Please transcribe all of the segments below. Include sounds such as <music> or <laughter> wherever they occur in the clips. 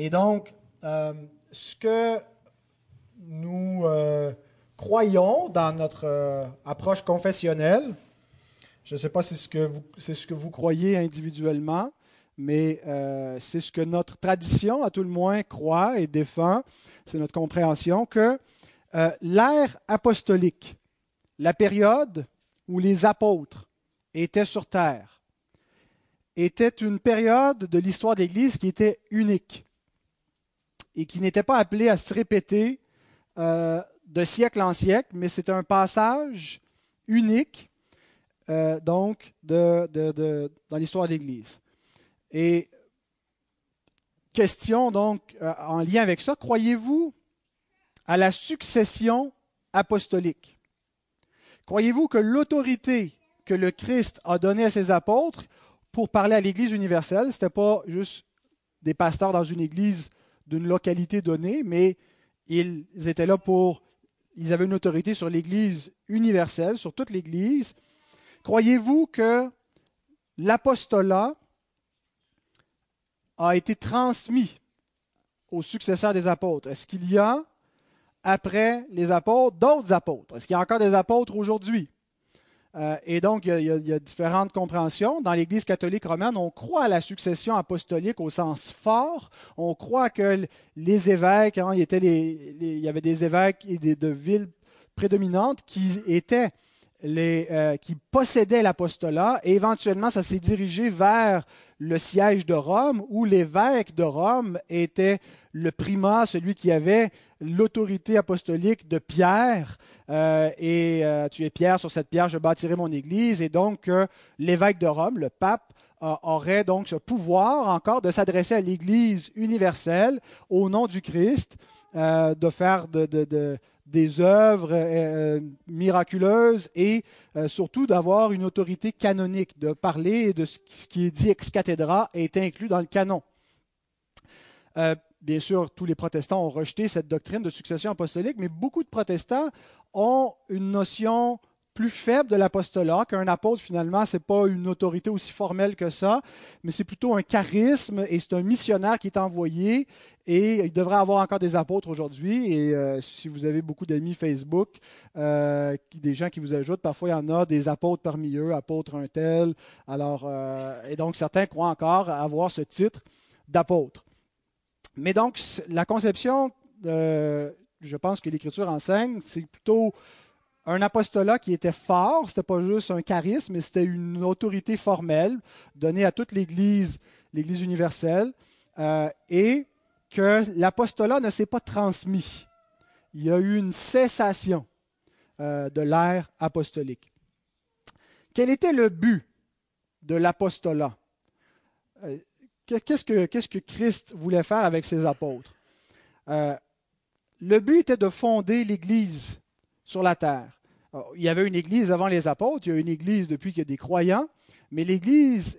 Et donc, euh, ce que nous euh, croyons dans notre euh, approche confessionnelle, je ne sais pas si c'est ce, ce que vous croyez individuellement, mais c'est ce que notre tradition, à tout le moins, croit et défend, c'est notre compréhension que l'ère apostolique, la période où les apôtres étaient sur terre, était une période de l'histoire de l'Église qui était unique et qui n'était pas appelé à se répéter euh, de siècle en siècle, mais c'est un passage unique euh, donc de, dans l'histoire de l'Église. Et question donc euh, en lien avec ça, croyez-vous à la succession apostolique? Croyez-vous que l'autorité que le Christ a donnée à ses apôtres pour parler à l'Église universelle, ce n'était pas juste des pasteurs dans une église d'une localité donnée, mais ils étaient là pour, ils avaient une autorité sur l'Église universelle, sur toute l'Église. Croyez-vous que l'apostolat a été transmis aux successeurs des apôtres? Est-ce qu'il y a, après les apôtres, d'autres apôtres? Est-ce qu'il y a encore des apôtres aujourd'hui? Euh, et donc, il y, a, différentes compréhensions. Dans l'Église catholique romaine, on croit à la succession apostolique au sens fort. On croit que les évêques, hein, il, y avait des évêques de villes prédominantes qui étaient euh, qui possédaient l'apostolat et éventuellement ça s'est dirigé vers le siège de Rome où l'évêque de Rome était le primat, celui qui avait l'autorité apostolique de Pierre. Euh, et euh, tu es Pierre, sur cette pierre je bâtirai mon Église. Et donc euh, l'évêque de Rome, le pape, aurait donc ce pouvoir encore de s'adresser à l'Église universelle au nom du Christ, de faire des œuvres miraculeuses et surtout d'avoir une autorité canonique, de parler de ce qui est dit ex cathedra est inclus dans le canon bien sûr, tous les protestants ont rejeté cette doctrine de succession apostolique, mais beaucoup de protestants ont une notion plus faible de l'apostolat, qu'un apôtre, finalement, ce n'est pas une autorité aussi formelle que ça, mais c'est plutôt un charisme et c'est un missionnaire qui est envoyé. Et il devrait avoir encore des apôtres aujourd'hui. Et euh, si vous avez beaucoup d'amis Facebook, euh, des gens qui vous ajoutent, parfois il y en a des apôtres parmi eux, apôtres un tel. Alors, euh, et donc certains croient encore avoir ce titre d'apôtre. Mais donc, la conception, je pense que l'Écriture enseigne, c'est plutôt un apostolat qui était fort, ce n'était pas juste un charisme, mais c'était une autorité formelle donnée à toute l'Église, l'Église universelle, et que l'apostolat ne s'est pas transmis. Il y a eu une cessation euh, de l'ère apostolique. Quel était le but de l'apostolat? Euh, Qu'est-ce que, Christ voulait faire avec ses apôtres? Euh, le but était de fonder l'Église sur la terre. il y avait une Église avant les apôtres, il y a une Église depuis qu'il y a des croyants, mais l'Église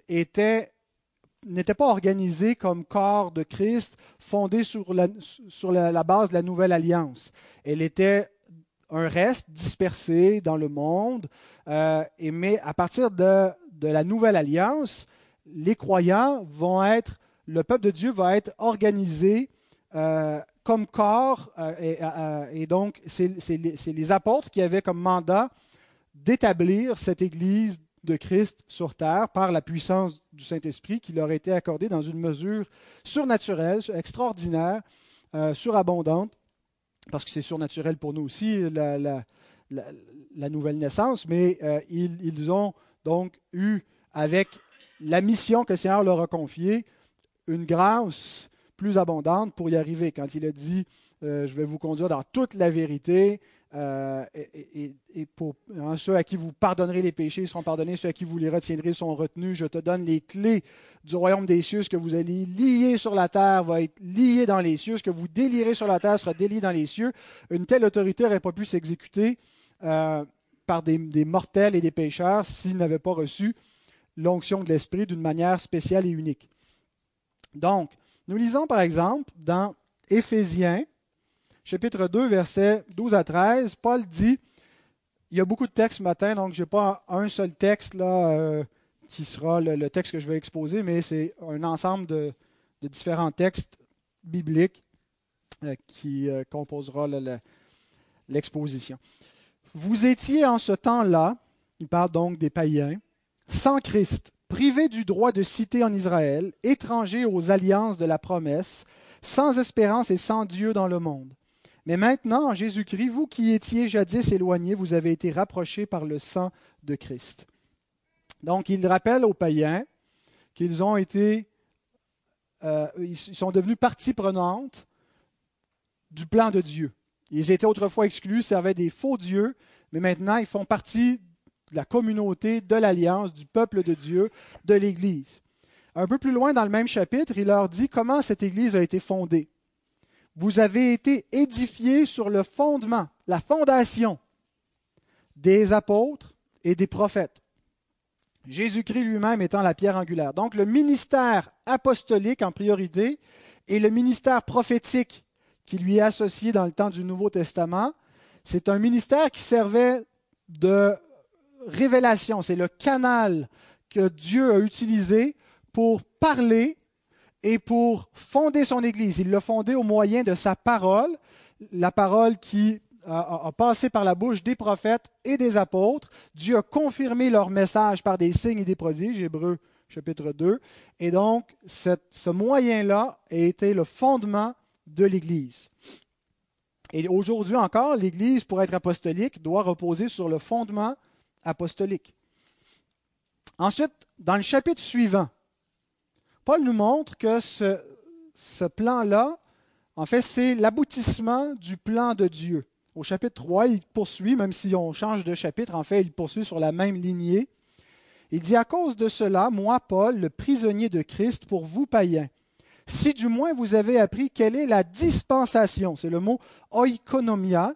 n'était pas organisée comme corps de Christ, fondée sur la, base de la nouvelle alliance. Elle était un reste dispersé dans le monde, euh, et, mais à partir de, la nouvelle alliance, les croyants vont être, le peuple de Dieu va être organisé euh, comme corps, euh, et, donc c'est les, apôtres qui avaient comme mandat d'établir cette Église de Christ sur terre par la puissance du Saint-Esprit qui leur a été accordée dans une mesure surnaturelle, extraordinaire, surabondante, parce que c'est surnaturel pour nous aussi, la, nouvelle naissance, mais ils, ils, ont donc eu avec la mission que le Seigneur leur a confiée, une grâce plus abondante pour y arriver. Quand il a dit, euh, je vais vous conduire dans toute la vérité, euh, et, pour hein, ceux à qui vous pardonnerez les péchés seront pardonnés, ceux à qui vous les retiendrez sont retenus. Je te donne les clés du royaume des cieux. Ce que vous allez lier sur la terre va être lié dans les cieux. Ce que vous délirez sur la terre sera délié dans les cieux. Une telle autorité n'aurait pas pu s'exécuter euh, par des, des, mortels et des pécheurs s'ils n'avaient pas reçu l'onction de l'Esprit d'une manière spéciale et unique. Donc, nous lisons par exemple dans Éphésiens, chapitre 2, versets 12 à 13, Paul dit, il y a beaucoup de textes ce matin, donc je n'ai pas un seul texte là, euh, qui sera le, texte que je vais exposer, mais c'est un ensemble de, différents textes biblique euh, qui euh, composera l'exposition. Vous étiez en ce temps-là, il parle donc des païens, sans Christ, privés du droit de citer en Israël, étrangers aux alliances de la promesse, sans espérance et sans Dieu dans le monde. Mais maintenant, en Jésus-Christ, vous qui étiez jadis éloignés, vous avez été rapprochés par le sang de Christ. Donc, il rappelle aux païens qu'ils ont été, euh, sont devenus partie prenante du plan de Dieu. Ils étaient autrefois exclus, servaient des faux dieux, mais maintenant ils font partie de la communauté, de l'alliance, du peuple de Dieu, de l'Église. Un peu plus loin dans le même chapitre, il leur dit comment cette Église a été fondée. Vous avez été édifiés sur le fondement, la fondation des apôtres et des prophètes. Jésus-Christ lui-même étant la pierre angulaire. Donc le ministère apostolique en priorité et le ministère prophétique qui lui est associé dans le temps du Nouveau Testament, c'est un ministère qui servait de révélation. C'est le canal que Dieu a utilisé pour parler et pour fonder son Église. Il l'a fondé au moyen de sa parole, la parole qui a, passé par la bouche des prophètes et des apôtres. Dieu a confirmé leur message par des signes et des prodiges, Hébreu chapitre 2. Et donc, ce moyen-là a été le fondement de l'Église. Et aujourd'hui encore, l'Église, pour être apostolique, doit reposer sur le fondement apostolique. Ensuite, dans le chapitre suivant, Paul nous montre que ce, plan-là, en fait, c'est l'aboutissement du plan de Dieu. Au chapitre 3, il poursuit, même si on change de chapitre, en fait, il poursuit sur la même lignée. Il dit, à cause de cela, moi, Paul, le prisonnier de Christ, pour vous païens, si du moins vous avez appris quelle est la dispensation, c'est le mot oikonomia,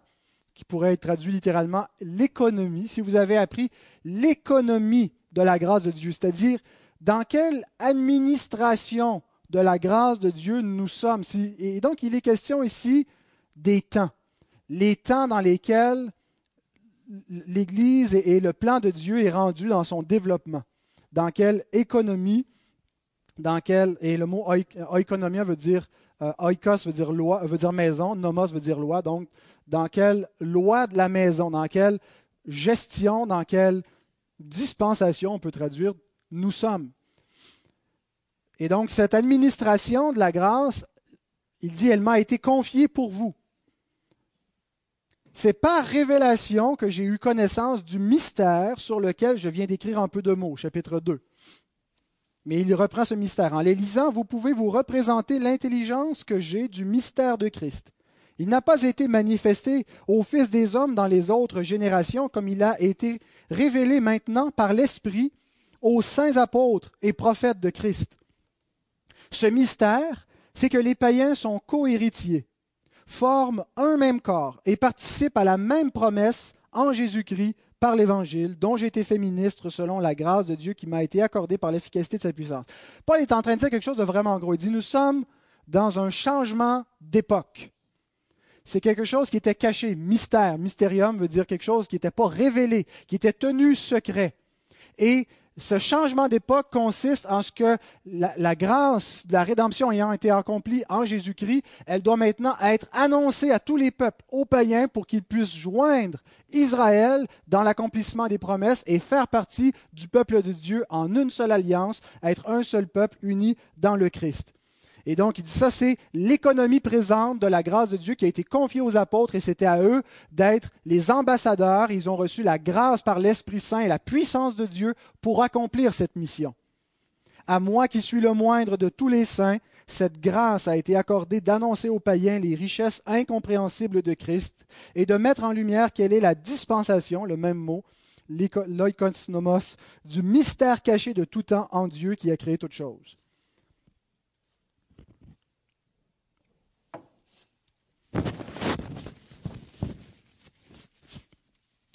qui pourrait être traduit littéralement l'économie, si vous avez appris l'économie de la grâce de Dieu, c'est-à-dire dans quelle administration de la grâce de Dieu nous sommes? Et donc il est question ici des temps. Les temps dans lesquels l'Église et le plan de Dieu est rendu dans son développement, dans quelle économie, dans quelle, et le mot oikonomia veut dire, euh, oikos veut dire loi, veut dire maison, nomos veut dire loi, donc dans quelle loi de la maison, dans quelle gestion, dans quelle dispensation, on peut traduire, nous sommes. Et donc cette administration de la grâce, il dit, elle m'a été confiée pour vous. C'est par révélation que j'ai eu connaissance du mystère sur lequel je viens d'écrire un peu de mots, chapitre 2. Mais il reprend ce mystère. En les lisant, vous pouvez vous représenter l'intelligence que j'ai du mystère de Christ. Il n'a pas été manifesté aux fils des hommes dans les autres générations comme il a été révélé maintenant par l'Esprit aux saints apôtres et prophètes de Christ. Ce mystère, c'est que les païens sont co-héritiers forment un même corps et participent à la même promesse en Jésus-Christ par l'Évangile, dont j'ai été fait ministre selon la grâce de Dieu qui m'a été accordée par l'efficacité de sa puissance. Paul est en train de dire quelque chose de vraiment gros. Il dit, nous sommes dans un changement d'époque. C'est quelque chose qui était caché, mystère. Mystérium veut dire quelque chose qui n'était pas révélé, qui était tenu secret. Et ce changement d'époque consiste en ce que la, grâce de la rédemption ayant été accomplie en Jésus-Christ, elle doit maintenant être annoncée à tous les peuples, aux païens, pour qu'ils puissent joindre Israël dans l'accomplissement des promesses et faire partie du peuple de Dieu en une seule alliance, être un seul peuple uni dans le Christ. Et donc, il dit ça, c'est l'économie présente de la grâce de Dieu qui a été confiée aux apôtres et c'était à eux d'être les ambassadeurs. Ils ont reçu la grâce par l'Esprit Saint et la puissance de Dieu pour accomplir cette mission. À moi qui suis le moindre de tous les saints, cette grâce a été accordée d'annoncer aux païens les richesses incompréhensibles de Christ et de mettre en lumière quelle est la dispensation, le même mot, l'oikosnomos, du mystère caché de tout temps en Dieu qui a créé toutes choses.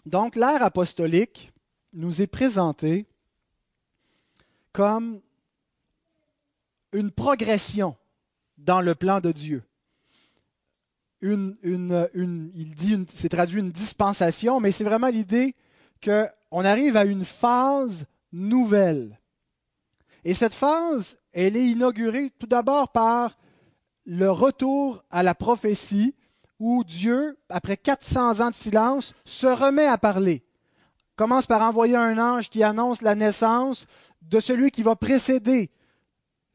Donc l'ère apostolique nous est présentée comme une progression dans le plan de Dieu. Une, il dit, c'est traduit une dispensation, mais c'est vraiment l'idée qu'on arrive à une phase nouvelle. Et cette phase, elle est inaugurée tout d'abord par le retour à la prophétie où Dieu, après 400 ans de silence, se remet à parler. Commence par envoyer un ange qui annonce la naissance de celui qui va précéder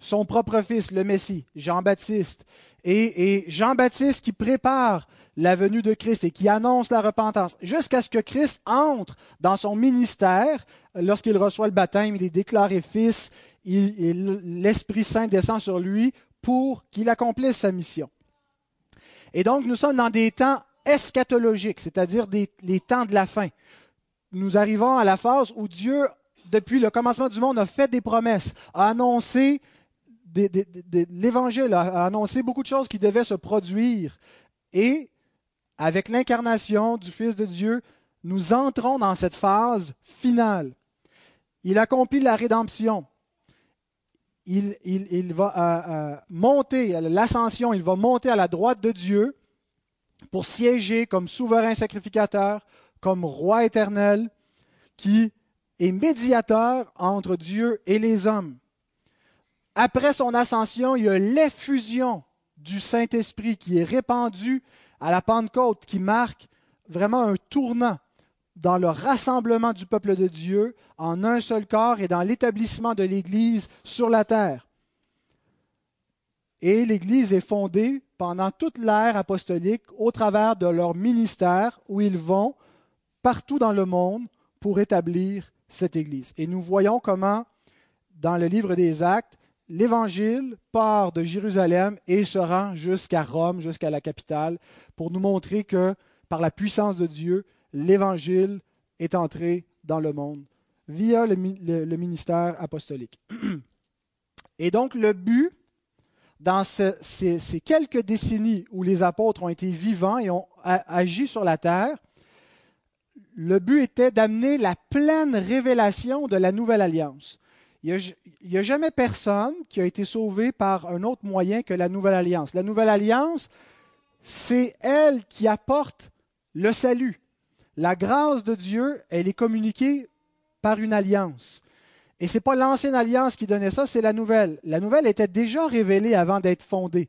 son propre fils, le Messie, Jean-Baptiste. Et, Jean-Baptiste qui prépare la venue de Christ et qui annonce la repentance, jusqu'à ce que Christ entre dans son ministère. Lorsqu'il reçoit le baptême, il est déclaré fils, l'Esprit Saint descend sur lui pour qu'il accomplisse sa mission. Et donc, nous sommes dans des temps eschatologiques, c'est-à-dire les temps de la fin. Nous arrivons à la phase où Dieu, depuis le commencement du monde, a fait des promesses, a annoncé l'Évangile, a annoncé beaucoup de choses qui devaient se produire. Et avec l'incarnation du Fils de Dieu, nous entrons dans cette phase finale. Il accomplit la rédemption il, va euh, euh, monter, l'ascension, il va monter à la droite de Dieu pour siéger comme souverain sacrificateur, comme roi éternel, qui est médiateur entre Dieu et les hommes. Après son ascension, il y a l'effusion du Saint-Esprit qui est répandue à la Pentecôte, qui marque vraiment un tournant dans le rassemblement du peuple de Dieu en un seul corps et dans l'établissement de l'Église sur la terre. Et l'Église est fondée pendant toute l'ère apostolique au travers de leur ministère où ils vont partout dans le monde pour établir cette Église. Et nous voyons comment, dans le livre des Actes, l'Évangile part de Jérusalem et se rend jusqu'à Rome, jusqu'à la capitale, pour nous montrer que, par la puissance de Dieu, l'Évangile est entré dans le monde via le, ministère apostolique. <clears throat> Et donc le but, dans ces, quelques décennies où les apôtres ont été vivants et ont agi sur la terre, le but était d'amener la pleine révélation de la nouvelle alliance. Il n'y a, a, jamais personne qui a été sauvé par un autre moyen que la nouvelle alliance. La nouvelle alliance, c'est elle qui apporte le salut. La grâce de Dieu, elle est communiquée par une alliance. Et ce n'est pas l'ancienne alliance qui donnait ça, c'est la nouvelle. La nouvelle était déjà révélée avant d'être fondée.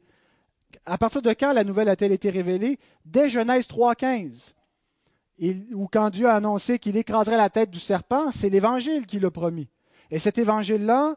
À partir de quand la nouvelle a-t-elle été révélée? Dès Genèse 3.15, où quand Dieu a annoncé qu'il écraserait la tête du serpent, c'est l'Évangile qui l'a promis. Et cet Évangile-là,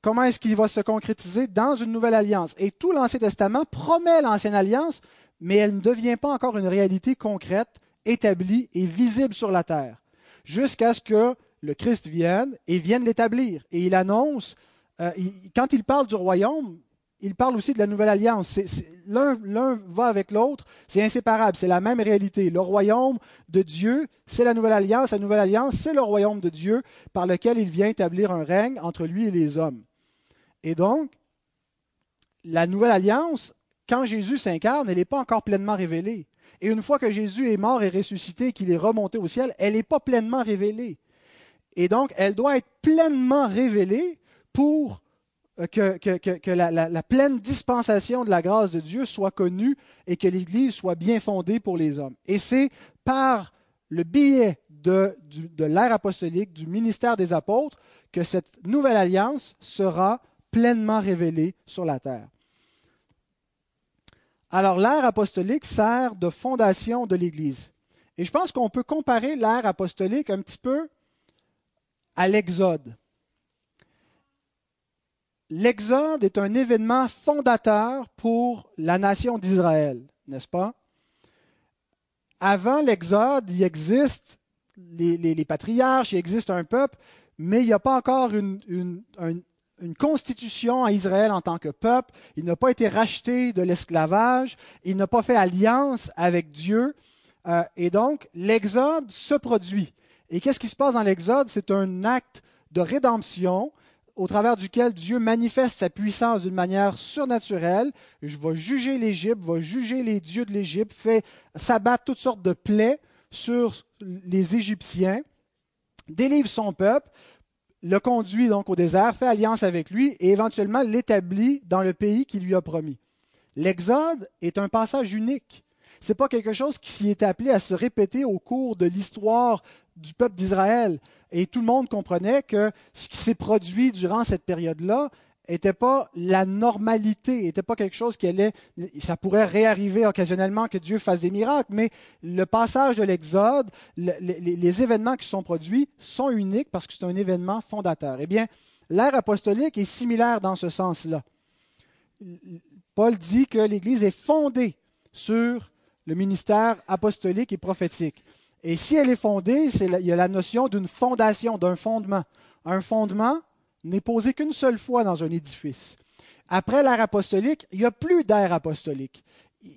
comment est-ce qu'il va se concrétiser? Dans une nouvelle alliance Et tout l'Ancien Testament promet l'ancienne alliance, mais elle ne devient pas encore une réalité concrète établi et visible sur la terre, jusqu'à ce que le Christ vienne et vienne l'établir. Et il annonce, euh, quand il parle du royaume, il parle aussi de la nouvelle alliance. L'un va avec l'autre, c'est inséparable, c'est la même réalité. Le royaume de Dieu, c'est la nouvelle alliance. La nouvelle alliance, c'est le royaume de Dieu par lequel il vient établir un règne entre lui et les hommes. Et donc, la nouvelle alliance, quand Jésus s'incarne, elle n'est pas encore pleinement révélée. Et une fois que Jésus est mort et ressuscité, qu'il est remonté au ciel, elle n'est pas pleinement révélée. Et donc, elle doit être pleinement révélée pour euh, que, la, pleine dispensation de la grâce de Dieu soit connue et que l'Église soit bien fondée pour les hommes. Et c'est par le biais de, de l'ère apostolique, du ministère des apôtres, que cette nouvelle alliance sera pleinement révélée sur la terre. Alors l'ère apostolique sert de fondation de l'Église. Et je pense qu'on peut comparer l'ère apostolique un petit peu à l'Exode. L'Exode est un événement fondateur pour la nation d'Israël, n'est-ce pas? Avant l'Exode, il existe les, patriarches, il existe un peuple, mais il n'y a pas encore une, constitution à Israël en tant que peuple, il n'a pas été racheté de l'esclavage, il n'a pas fait alliance avec Dieu, euh, et donc l'Exode se produit. Et qu'est-ce qui se passe dans l'Exode? C'est un acte de rédemption au travers duquel Dieu manifeste sa puissance d'une manière surnaturelle. Je vais juger l'Égypte, va juger les dieux de l'Égypte, fait s'abattre toutes sortes de plaies sur les Égyptiens, délivre son peuple, le conduit donc au désert, fait alliance avec lui et éventuellement l'établit dans le pays qu'il lui a promis. L'Exode est un passage unique. Ce n'est pas quelque chose qui s'y est appelé à se répéter au cours de l'histoire du peuple d'Israël. Et tout le monde comprenait que ce qui s'est produit durant cette période-là n'était pas la normalité, n'était pas quelque chose qui allait, ça pourrait réarriver occasionnellement que Dieu fasse des miracles, mais le passage de l'Exode, les, événements qui sont produits sont uniques parce que c'est un événement fondateur. Eh bien, l'ère apostolique est similaire dans ce sens-là. Paul dit que l'Église est fondée sur le ministère apostolique et prophétique. Et si elle est fondée, il y a la notion d'une fondation, d'un fondement. Un fondement n'est posé qu'une seule fois dans un édifice. Après l'ère apostolique, il n'y a plus d'ère apostolique.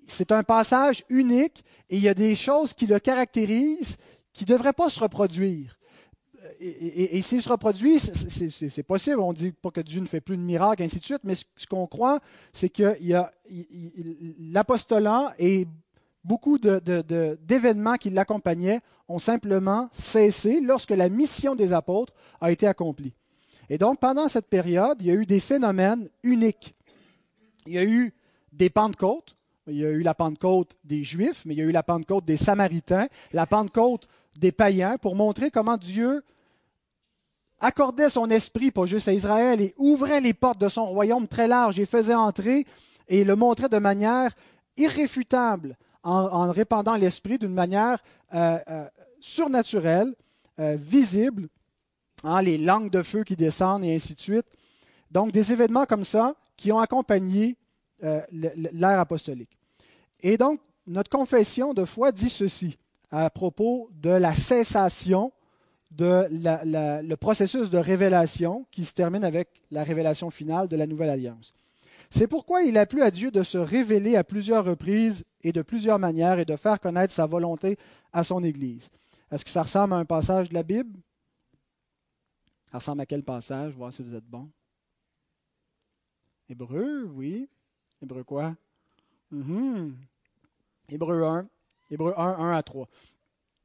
C'est un passage unique et il y a des choses qui le caractérisent qui ne devraient pas se reproduire. Et, s'il se reproduit, c'est possible. On ne dit pas que Dieu ne fait plus de miracles, ainsi de suite, mais ce, qu'on croit, c'est que l'apostolat et beaucoup d'événements qui l'accompagnaient ont simplement cessé lorsque la mission des apôtres a été accomplie. Et donc, pendant cette période, il y a eu des phénomènes uniques. Il y a eu des Pentecôtes. Il y a eu la Pentecôte des Juifs, mais il y a eu la Pentecôte des Samaritains, la Pentecôte des païens, pour montrer comment Dieu accordait son esprit, pas juste à Israël, et ouvrait les portes de son royaume très large et faisait entrer et le montrait de manière irréfutable en, répandant l'esprit d'une manière euh, euh, surnaturelle, euh, visible, Hein, les langues de feu qui descendent et ainsi de suite. Donc des événements comme ça qui ont accompagné euh, l'ère apostolique. Et donc notre confession de foi dit ceci à propos de la cessation de le processus de révélation qui se termine avec la révélation finale de la nouvelle alliance. C'est pourquoi il a plu à Dieu de se révéler à plusieurs reprises et de plusieurs manières et de faire connaître sa volonté à son Église. Est-ce que ça ressemble à un passage de la Bible? Ça ressemble à quel passage? Voir si vous êtes bon. Hébreu, oui. Hébreu quoi? Mm Hébreu 1. Hébreu 1, 1 à 3.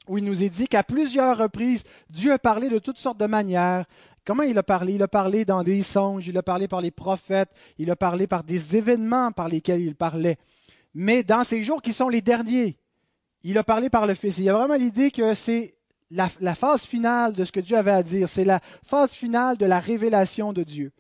Où il nous est dit qu'à plusieurs reprises, Dieu a parlé de toutes sortes de manières. Comment il a parlé? Il a parlé dans des songes, il a parlé par les prophètes, il a parlé par des événements par lesquels il parlait. Mais dans ces jours qui sont les derniers, il a parlé par le Fils. Il y a vraiment l'idée que c'est la, phase finale de ce que Dieu avait à dire. C'est la phase finale de la révélation de Dieu.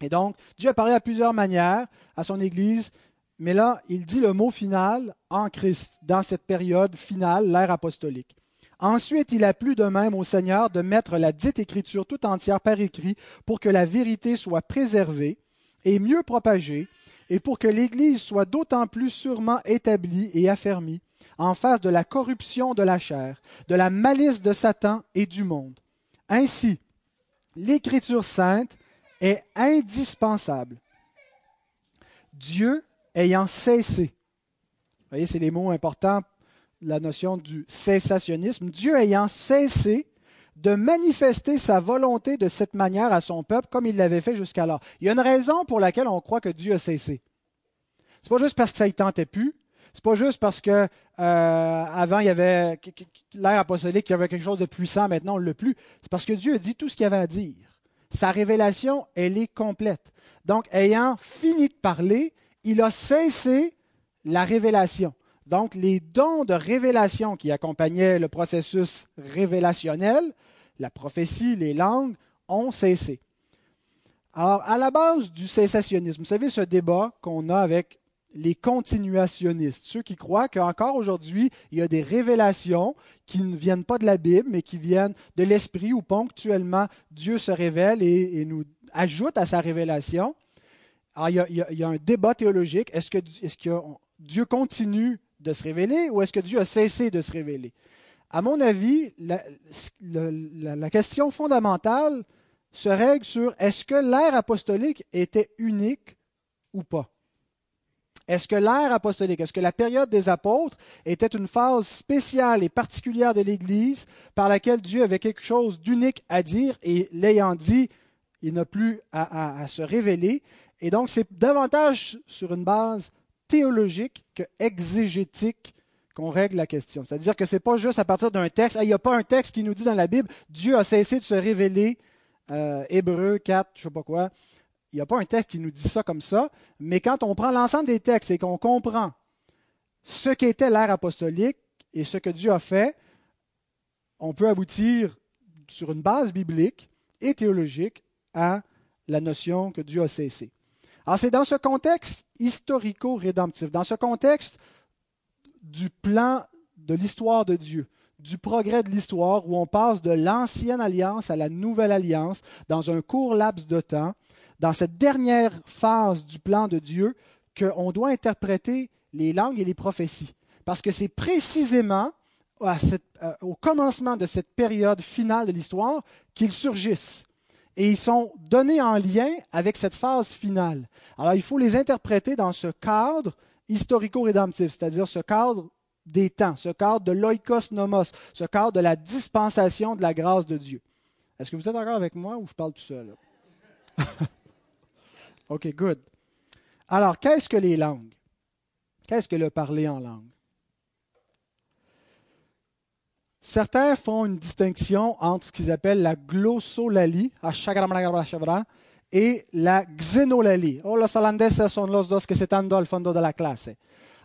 Et donc, Dieu a parlé à plusieurs manières à son Église, mais là, il dit le mot final en Christ, dans cette période finale, l'ère apostolique. Ensuite, il a plu de même au Seigneur de mettre la dite écriture tout entière par écrit pour que la vérité soit préservée et mieux propagée, et pour que l'Église soit d'autant plus sûrement établie et affermie en face de la corruption de la chair, de la malice de Satan et du monde. Ainsi, l'Écriture sainte est indispensable. Dieu ayant cessé, vous voyez, c'est les mots importants, la notion du cessationnisme, Dieu ayant cessé de manifester sa volonté de cette manière à son peuple comme il l'avait fait jusqu'alors. Il y a une raison pour laquelle on croit que Dieu a cessé. Ce n'est pas juste parce que ça ne tentait plus, c'est pas juste parce que euh, avant il y avait l'ère apostolique, il y avait quelque chose de puissant, maintenant on l'a plus. C'est parce que Dieu a dit tout ce qu'il avait à dire. Sa révélation, elle est complète. Donc, ayant fini de parler, il a cessé la révélation. Donc, les dons de révélation qui accompagnaient le processus révélationnel, la prophétie, les langues, ont cessé. Alors, à la base du cessationnisme, vous savez ce débat qu'on a avec les continuationnistes, ceux qui croient qu'encore aujourd'hui, il y a des révélations qui ne viennent pas de la Bible, mais qui viennent de l'Esprit, où ponctuellement Dieu se révèle et, nous ajoute à sa révélation. Alors, il y a, un débat théologique. Est-ce que, Dieu continue de se révéler ou est-ce que Dieu a cessé de se révéler? À mon avis, la question fondamentale se règle sur est-ce que l'ère apostolique était unique ou pas? Est-ce que l'ère apostolique, est-ce que la période des apôtres était une phase spéciale et particulière de l'Église par laquelle Dieu avait quelque chose d'unique à dire et l'ayant dit, il n'a plus à, se révéler? Et donc c'est davantage sur une base théologique que exégétique qu'on règle la question. C'est-à-dire que ce n'est pas juste à partir d'un texte. Il n'y a pas un texte qui nous dit dans la Bible, Dieu a cessé de se révéler, euh, Hébreu 4, je ne sais pas quoi, il n'y a pas un texte qui nous dit ça comme ça, mais quand on prend l'ensemble des textes et qu'on comprend ce qu'était l'ère apostolique et ce que Dieu a fait, on peut aboutir sur une base biblique et théologique à la notion que Dieu a cessé. Alors c'est dans ce contexte historico-rédemptif, dans ce contexte du plan de l'histoire de Dieu, du progrès de l'histoire où on passe de l'ancienne alliance à la nouvelle alliance dans un court laps de temps, dans cette dernière phase du plan de Dieu, qu'on doit interpréter les langues et les prophéties. Parce que c'est précisément euh, au commencement de cette période finale de l'histoire qu'ils surgissent. Et ils sont donnés en lien avec cette phase finale. Alors il faut les interpréter dans ce cadre historico-rédemptif, c'est-à-dire ce cadre des temps, ce cadre de l'oikos nomos, ce cadre de la dispensation de la grâce de Dieu. Est-ce que vous êtes d'accord avec moi ou je parle tout seul? <laughs> OK, good. Alors, qu'est-ce que les langues? Qu'est-ce que le parler en langue? Certains font une distinction entre ce qu'ils appellent la glossolalie et la xénolalie. Oh, los holandeses son los dos que se al fondo de la clase.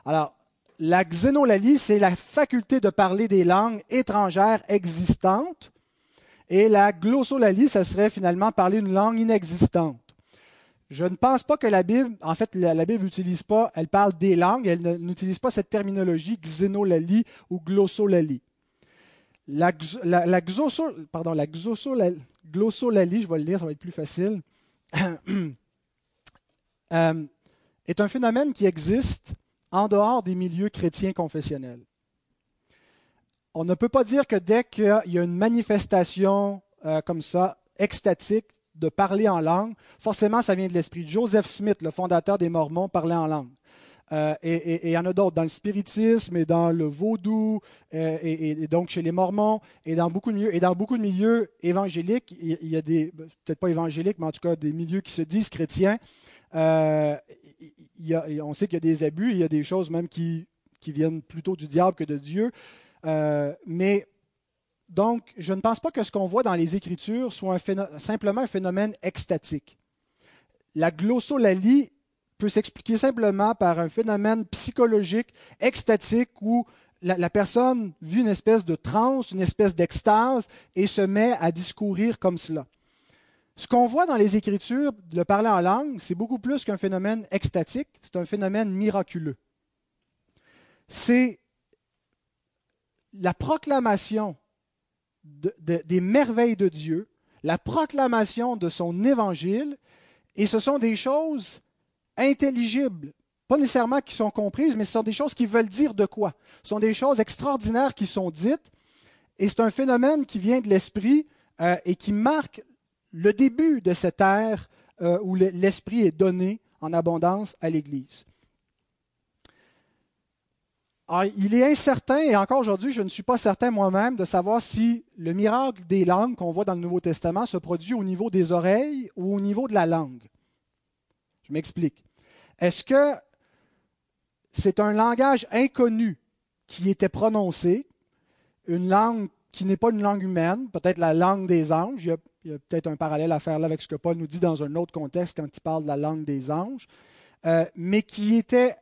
Alors, la xénolalie, c'est la faculté de parler des langues étrangères existantes. Et la glossolalie, ce serait finalement parler une langue inexistante. Je ne pense pas que la Bible, en fait, la, Bible n'utilise pas, elle parle des langues, elle n'utilise pas cette terminologie xénolalie ou glossolalie. La, glossolalie, je vais le lire, ça va être plus facile, <clears throat> euh, est un phénomène qui existe en dehors des milieux chrétiens confessionnels. On ne peut pas dire que dès qu'il y a une manifestation euh, comme ça, extatique, de parler en langue, forcément, ça vient de l'esprit. Joseph Smith, le fondateur des Mormons, parlait en langue. Euh, et il y en a d'autres dans le spiritisme et dans le vaudou, euh, et, donc chez les Mormons, et dans beaucoup de milieux, et dans beaucoup de milieux évangéliques, il, y a des, peut-être pas évangéliques, mais en tout cas des milieux qui se disent chrétiens. Euh, on sait qu'il y a des abus, il y a des choses même qui, qui viennent plutôt du diable que de Dieu. mais donc, je ne pense pas que ce qu'on voit dans les Écritures soit simplement un phénomène extatique. La glossolalie peut s'expliquer simplement par un phénomène psychologique extatique où la, personne vit une espèce de transe, une espèce d'extase et se met à discourir comme cela. Ce qu'on voit dans les Écritures, le parler en langue, c'est beaucoup plus qu'un phénomène extatique, c'est un phénomène miraculeux. C'est la proclamation des merveilles de Dieu, la proclamation de son évangile, et ce sont des choses intelligibles, pas nécessairement qui sont comprises, mais ce sont des choses qui veulent dire de quoi. Ce sont des choses extraordinaires qui sont dites, et c'est un phénomène qui vient de l'esprit euh, et qui marque le début de cette ère euh, où l'esprit est donné en abondance à l'Église. Ah, il est incertain, et encore aujourd'hui, je ne suis pas certain moi-même de savoir si le miracle des langues qu'on voit dans le Nouveau Testament se produit au niveau des oreilles ou au niveau de la langue. Je m'explique. Est-ce que c'est un langage inconnu qui était prononcé, une langue qui n'est pas une langue humaine, peut-être la langue des anges, il y a, peut-être un parallèle à faire là avec ce que Paul nous dit dans un autre contexte quand il parle de la langue des anges, euh, mais qui était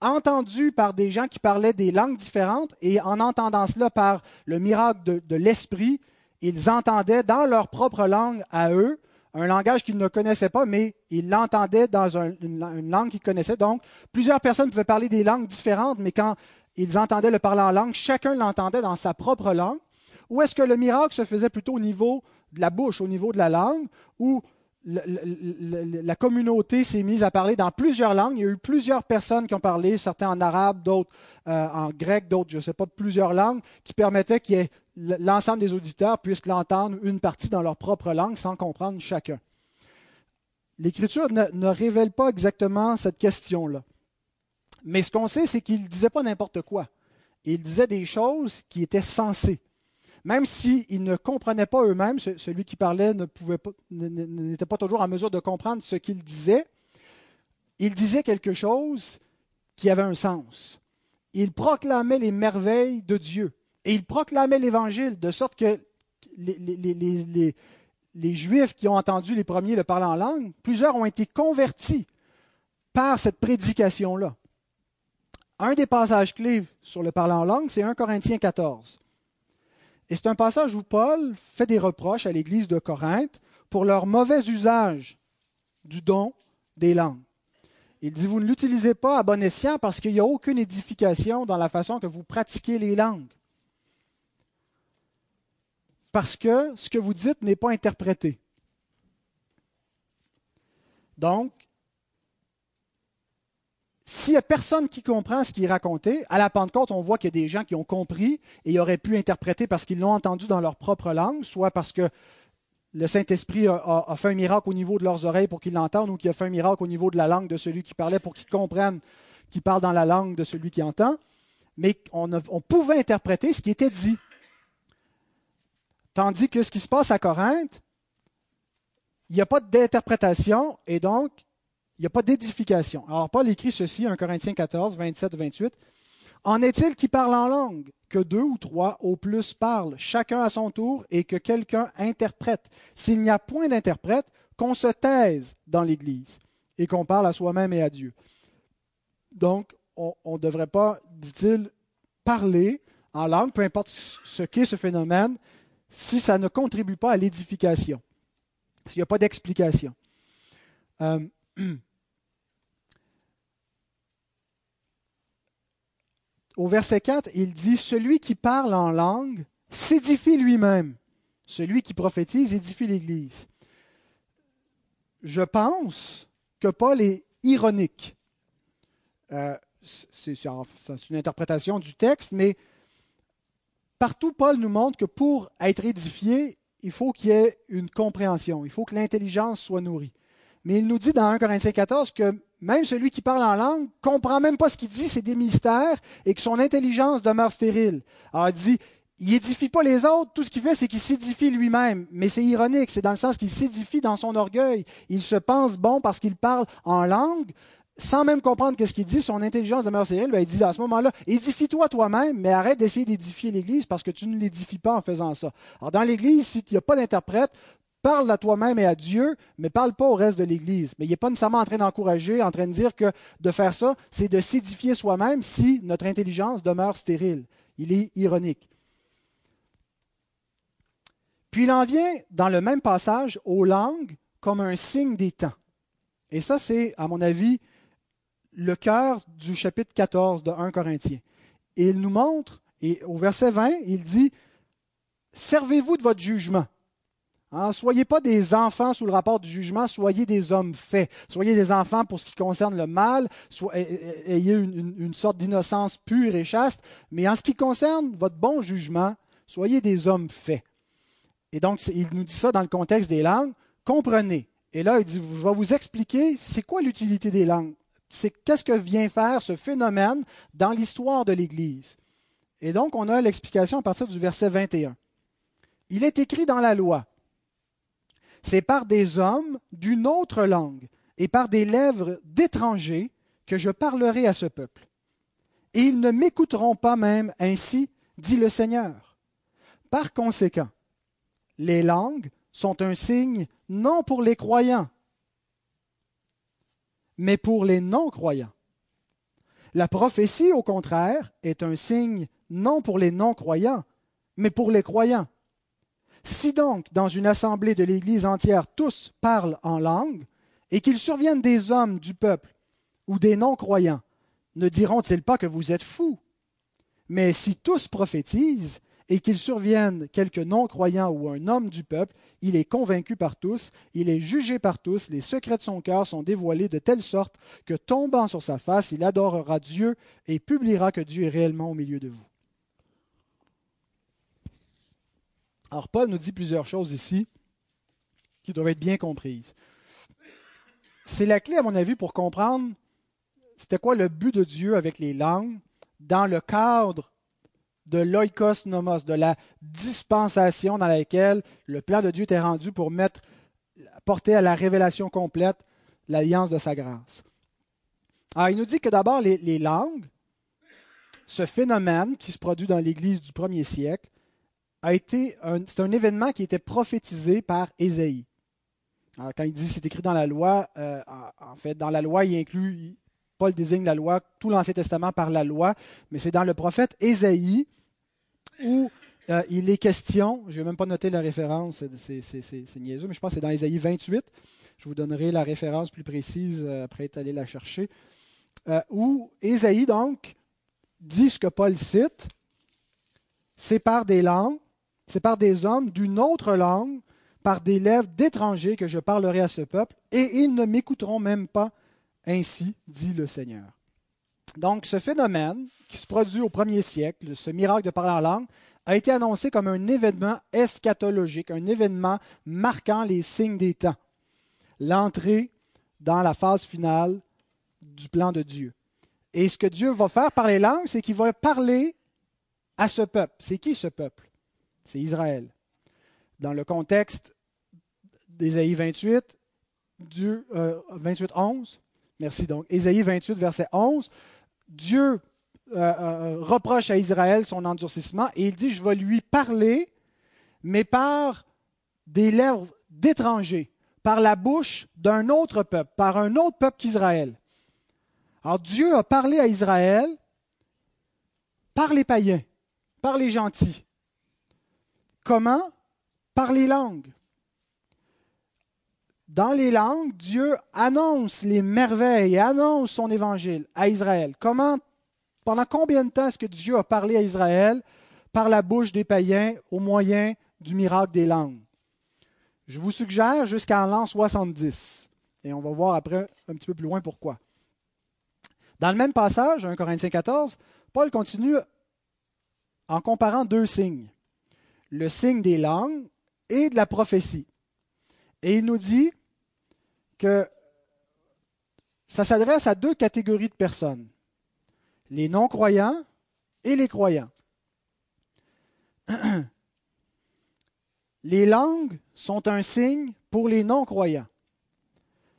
entendu par des gens qui parlaient des langues différentes et en entendant cela par le miracle de, l'esprit, ils entendaient dans leur propre langue à eux un langage qu'ils ne connaissaient pas, mais ils l'entendaient dans une, langue qu'ils connaissaient. Donc, plusieurs personnes pouvaient parler des langues différentes, mais quand ils entendaient le parler en langue, chacun l'entendait dans sa propre langue. Ou est-ce que le miracle se faisait plutôt au niveau de la bouche, au niveau de la langue, ou la, communauté s'est mise à parler dans plusieurs langues. Il y a eu plusieurs personnes qui ont parlé, certains en arabe, d'autres euh, en grec, d'autres, je ne sais pas, plusieurs langues, qui permettaient que l'ensemble des auditeurs puissent l'entendre une partie dans leur propre langue sans comprendre chacun. L'Écriture ne, ne, révèle pas exactement cette question-là. Mais ce qu'on sait, c'est qu'il ne disait pas n'importe quoi. Il disait des choses qui étaient sensées même s'ils ne comprenaient pas eux-mêmes, celui qui parlait n'était pas toujours en mesure de comprendre ce qu'il disait, il disait quelque chose qui avait un sens. Il proclamait les merveilles de Dieu et il proclamait l'Évangile de sorte que les, les, Juifs qui ont entendu les premiers le parler en langue, plusieurs ont été convertis par cette prédication-là. Un des passages clés sur le parler en langue, c'est 1 Corinthiens 14. Et c'est un passage où Paul fait des reproches à l'Église de Corinthe pour leur mauvais usage du don des langues. Il dit, vous ne l'utilisez pas à bon escient parce qu'il n'y a aucune édification dans la façon que vous pratiquez les langues. Parce que ce que vous dites n'est pas interprété. Donc, s'il n'y a personne qui comprend ce qui est raconté, à la Pentecôte, on voit qu'il y a des gens qui ont compris et auraient pu interpréter parce qu'ils l'ont entendu dans leur propre langue, soit parce que le Saint-Esprit a, fait un miracle au niveau de leurs oreilles pour qu'ils l'entendent ou qu'il a fait un miracle au niveau de la langue de celui qui parlait pour qu'ils comprennent qu'il parle dans la langue de celui qui entend. Mais on, on pouvait interpréter ce qui était dit. Tandis que ce qui se passe à Corinthe, il n'y a pas d'interprétation et donc il n'y a pas d'édification. Alors, Paul écrit ceci, 1 Corinthiens 14, 27, 28. En est-il qui parle en langue? Que deux ou trois au plus parlent, chacun à son tour, et que quelqu'un interprète. S'il n'y a point d'interprète, qu'on se taise dans l'Église et qu'on parle à soi-même et à Dieu. Donc, on ne devrait pas, dit-il, parler en langue, peu importe ce qu'est ce phénomène, si ça ne contribue pas à l'édification, s'il n'y a pas d'explication. Euh, <clears throat> au verset 4, il dit, Celui qui parle en langue s'édifie lui-même. Celui qui prophétise édifie l'Église. Je pense que Paul est ironique. Euh, c'est une interprétation du texte, mais partout, Paul nous montre que pour être édifié, il faut qu'il y ait une compréhension, il faut que l'intelligence soit nourrie. Mais il nous dit dans 1 Corinthiens 14 que même celui qui parle en langue comprend même pas ce qu'il dit, c'est des mystères, et que son intelligence demeure stérile. Alors il dit, il édifie pas les autres, tout ce qu'il fait, c'est qu'il s'édifie lui-même. Mais c'est ironique, c'est dans le sens qu'il s'édifie dans son orgueil. Il se pense bon parce qu'il parle en langue, sans même comprendre ce qu'il dit, son intelligence demeure stérile. Ben, il dit à ce moment-là, édifie-toi toi-même, mais arrête d'essayer d'édifier l'Église parce que tu ne l'édifies pas en faisant ça. Alors dans l'Église, s'il n'y a pas d'interprète, Parle à toi-même et à Dieu, mais parle pas au reste de l'Église. Mais il n'est pas nécessairement en train d'encourager, en train de dire que de faire ça, c'est de s'édifier soi-même si notre intelligence demeure stérile. Il est ironique. Puis il en vient, dans le même passage, aux langues comme un signe des temps. Et ça, c'est, à mon avis, le cœur du chapitre 14 de 1 Corinthiens. Et il nous montre, et au verset 20, il dit, Servez-vous de votre jugement. Hein, soyez pas des enfants sous le rapport du jugement, soyez des hommes faits. Soyez des enfants pour ce qui concerne le mal, ayez une, sorte d'innocence pure et chaste, mais en ce qui concerne votre bon jugement, soyez des hommes faits. Et donc, il nous dit ça dans le contexte des langues. Comprenez. Et là, il dit, je vais vous expliquer, c'est quoi l'utilité des langues? C'est qu'est-ce que vient faire ce phénomène dans l'histoire de l'Église? Et donc, on a l'explication à partir du verset 21. Il est écrit dans la loi, c'est par des hommes d'une autre langue et par des lèvres d'étrangers que je parlerai à ce peuple. Et ils ne m'écouteront pas même ainsi, dit le Seigneur. Par conséquent, les langues sont un signe non pour les croyants, mais pour les non-croyants. La prophétie, au contraire, est un signe non pour les non-croyants, mais pour les croyants. Si donc, dans une assemblée de l'Église entière, tous parlent en langue, et qu'il survienne des hommes du peuple ou des non-croyants, ne diront-ils pas que vous êtes fous? Mais si tous prophétisent, et qu'il survienne quelque non-croyant ou un homme du peuple, il est convaincu par tous, il est jugé par tous, les secrets de son cœur sont dévoilés de telle sorte que, tombant sur sa face, il adorera Dieu et publiera que Dieu est réellement au milieu de vous. Alors Paul nous dit plusieurs choses ici qui doivent être bien comprises. C'est la clé, à mon avis, pour comprendre c'était quoi le but de Dieu avec les langues dans le cadre de l'oikos nomos, de la dispensation dans laquelle le plan de Dieu était rendu pour mettre, porter à la révélation complète l'alliance de sa grâce. Alors, il nous dit que d'abord, les, les langues, ce phénomène qui se produit dans l'Église du premier siècle, a été un, c'est un événement qui était prophétisé par Ésaïe. quand il dit c'est écrit dans la loi, euh, en, fait, dans la loi, il inclut, Paul désigne la loi, tout l'Ancien Testament par la loi, mais c'est dans le prophète Ésaïe où euh, il est question, je ne vais même pas noter la référence, c'est niaiseux, mais je pense que c'est dans Ésaïe 28. Je vous donnerai la référence plus précise euh, après être allé la chercher. Où Ésaïe, donc, dit ce que Paul cite c'est par des langues, c'est par des hommes d'une autre langue, par des lèvres d'étrangers que je parlerai à ce peuple, et ils ne m'écouteront même pas. Ainsi dit le Seigneur. Donc, ce phénomène qui se produit au premier siècle, ce miracle de parler en langue, a été annoncé comme un événement eschatologique, un événement marquant les signes des temps, l'entrée dans la phase finale du plan de Dieu. Et ce que Dieu va faire par les langues, c'est qu'il va parler à ce peuple. C'est qui ce peuple? C'est Israël. Dans le contexte d'Ésaïe 28, Dieu, 28, 11, merci donc, Ésaïe 28, verset 11, Dieu euh, euh, reproche à Israël son endurcissement et il dit, je vais lui parler, mais par des lèvres d'étrangers, par la bouche d'un autre peuple, par un autre peuple qu'Israël. Alors Dieu a parlé à Israël par les païens, par les gentils. Comment Par les langues. Dans les langues, Dieu annonce les merveilles, annonce son évangile à Israël. Comment pendant combien de temps est-ce que Dieu a parlé à Israël? Par la bouche des païens au moyen du miracle des langues? Je vous suggère jusqu'en l'an 70. Et on va voir après un petit peu plus loin pourquoi. Dans le même passage, 1 Corinthiens 14, Paul continue en comparant deux signes. Le signe des langues et de la prophétie. Et il nous dit que ça s'adresse à deux catégories de personnes les non-croyants et les croyants. <clears throat> Les langues sont un signe pour les non-croyants,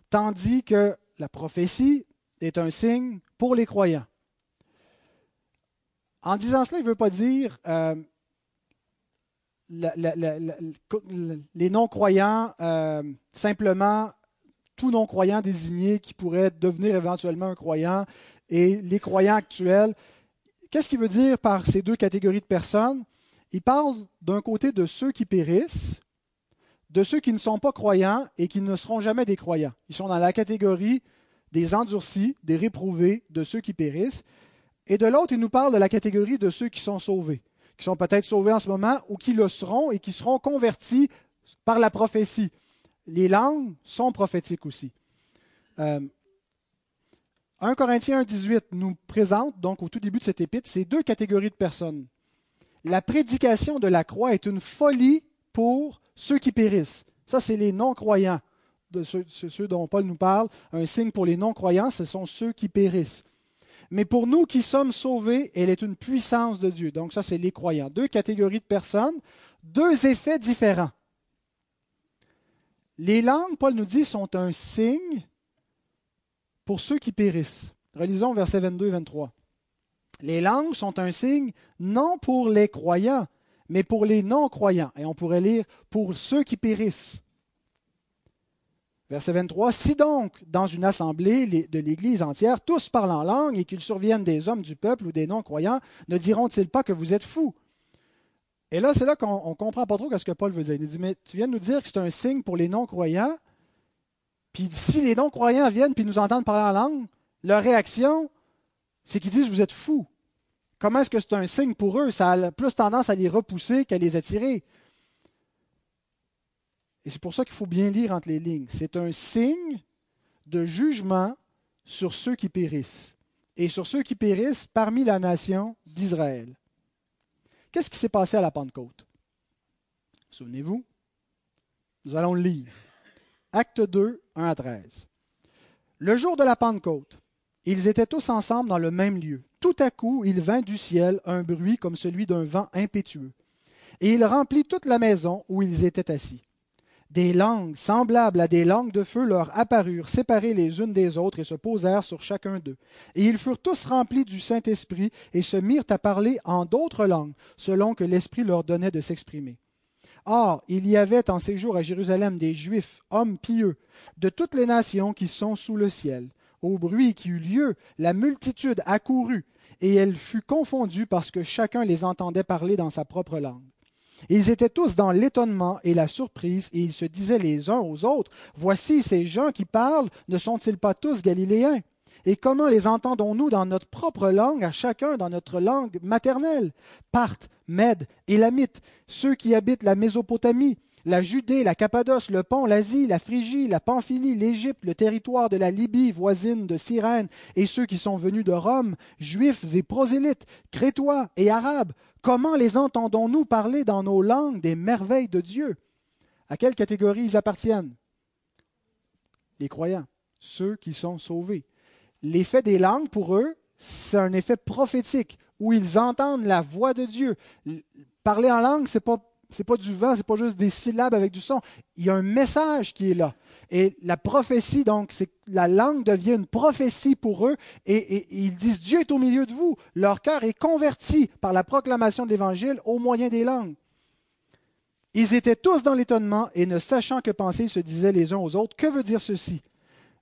tandis que la prophétie est un signe pour les croyants. En disant cela, il ne veut pas dire euh, les non-croyants, euh, simplement tout non-croyant désigné qui pourrait devenir éventuellement un croyant et les croyants actuels. Qu'est-ce qu'il veut dire par ces deux catégories de personnes? Il parle d'un côté de ceux qui périssent, de ceux qui ne sont pas croyants et qui ne seront jamais des croyants. Ils sont dans la catégorie des endurcis, des réprouvés, de ceux qui périssent. Et de l'autre, il nous parle de la catégorie de ceux qui sont sauvés, qui sont peut-être sauvés en ce moment ou qui le seront et qui seront convertis par la prophétie. Les langues sont prophétiques aussi. Euh, 1 Corinthiens 1,18 nous présente, donc au tout début de cet épître, ces deux catégories de personnes. La prédication de la croix est une folie pour ceux qui périssent. Ça, c'est les non-croyants, ceux, dont Paul nous parle. Un signe pour les non-croyants, ce sont ceux qui périssent. Mais pour nous qui sommes sauvés, elle est une puissance de Dieu. Donc ça, c'est les croyants. Deux catégories de personnes, deux effets différents. Les langues, Paul nous dit, sont un signe pour ceux qui périssent. Relisons versets 22 et 23. Les langues sont un signe non pour les croyants, mais pour les non-croyants. Et on pourrait lire pour ceux qui périssent. Verset 23. Si donc, dans une assemblée de l'Église entière, tous parlent en langue et qu'ils surviennent des hommes du peuple ou des non-croyants, ne diront-ils pas que vous êtes fous Et là, c'est là qu'on ne comprend pas trop ce que Paul veut dire. Il dit Mais tu viens de nous dire que c'est un signe pour les non-croyants, puis si les non-croyants viennent puis nous entendent parler en langue, leur réaction, c'est qu'ils disent Vous êtes fous. Comment est-ce que c'est un signe pour eux? Ça a plus tendance à les repousser qu'à les attirer. Et c'est pour ça qu'il faut bien lire entre les lignes. C'est un signe de jugement sur ceux qui périssent et sur ceux qui périssent parmi la nation d'Israël. Qu'est-ce qui s'est passé à la Pentecôte? Souvenez-vous, nous allons le lire. Acte 2, 1 à 13. Le jour de la Pentecôte, ils étaient tous ensemble dans le même lieu. Tout à coup, il vint du ciel un bruit comme celui d'un vent impétueux, et il remplit toute la maison où ils étaient assis. Des langues semblables à des langues de feu leur apparurent, séparées les unes des autres, et se posèrent sur chacun d'eux. Et ils furent tous remplis du Saint-Esprit, et se mirent à parler en d'autres langues, selon que l'Esprit leur donnait de s'exprimer. Or, il y avait en séjour à Jérusalem des Juifs, hommes pieux, de toutes les nations qui sont sous le ciel. Au bruit qui eut lieu, la multitude accourut, et elle fut confondue parce que chacun les entendait parler dans sa propre langue. Ils étaient tous dans l'étonnement et la surprise, et ils se disaient les uns aux autres, Voici ces gens qui parlent, ne sont-ils pas tous galiléens? Et comment les entendons-nous dans notre propre langue, à chacun dans notre langue maternelle Parthes, Mèdes, Élamites, ceux qui habitent la Mésopotamie, la Judée, la Cappadoce, le Pont, l'Asie, la Phrygie, la Pamphylie, l'Égypte, le territoire de la Libye voisine de Cyrène, et ceux qui sont venus de Rome, juifs et prosélytes, crétois et arabes, comment les entendons-nous parler dans nos langues des merveilles de Dieu? À quelle catégorie ils appartiennent? Les croyants, ceux qui sont sauvés. L'effet des langues, pour eux, c'est un effet prophétique, où ils entendent la voix de Dieu. Parler en langue, c'est pas c'est pas du vent, c'est pas juste des syllabes avec du son. Il y a un message qui est là. Et la prophétie, donc, c'est la langue devient une prophétie pour eux et, ils disent Dieu est au milieu de vous. Leur cœur est converti par la proclamation de l'Évangile au moyen des langues. Ils étaient tous dans l'étonnement et ne sachant que penser, se disaient les uns aux autres Que veut dire ceci?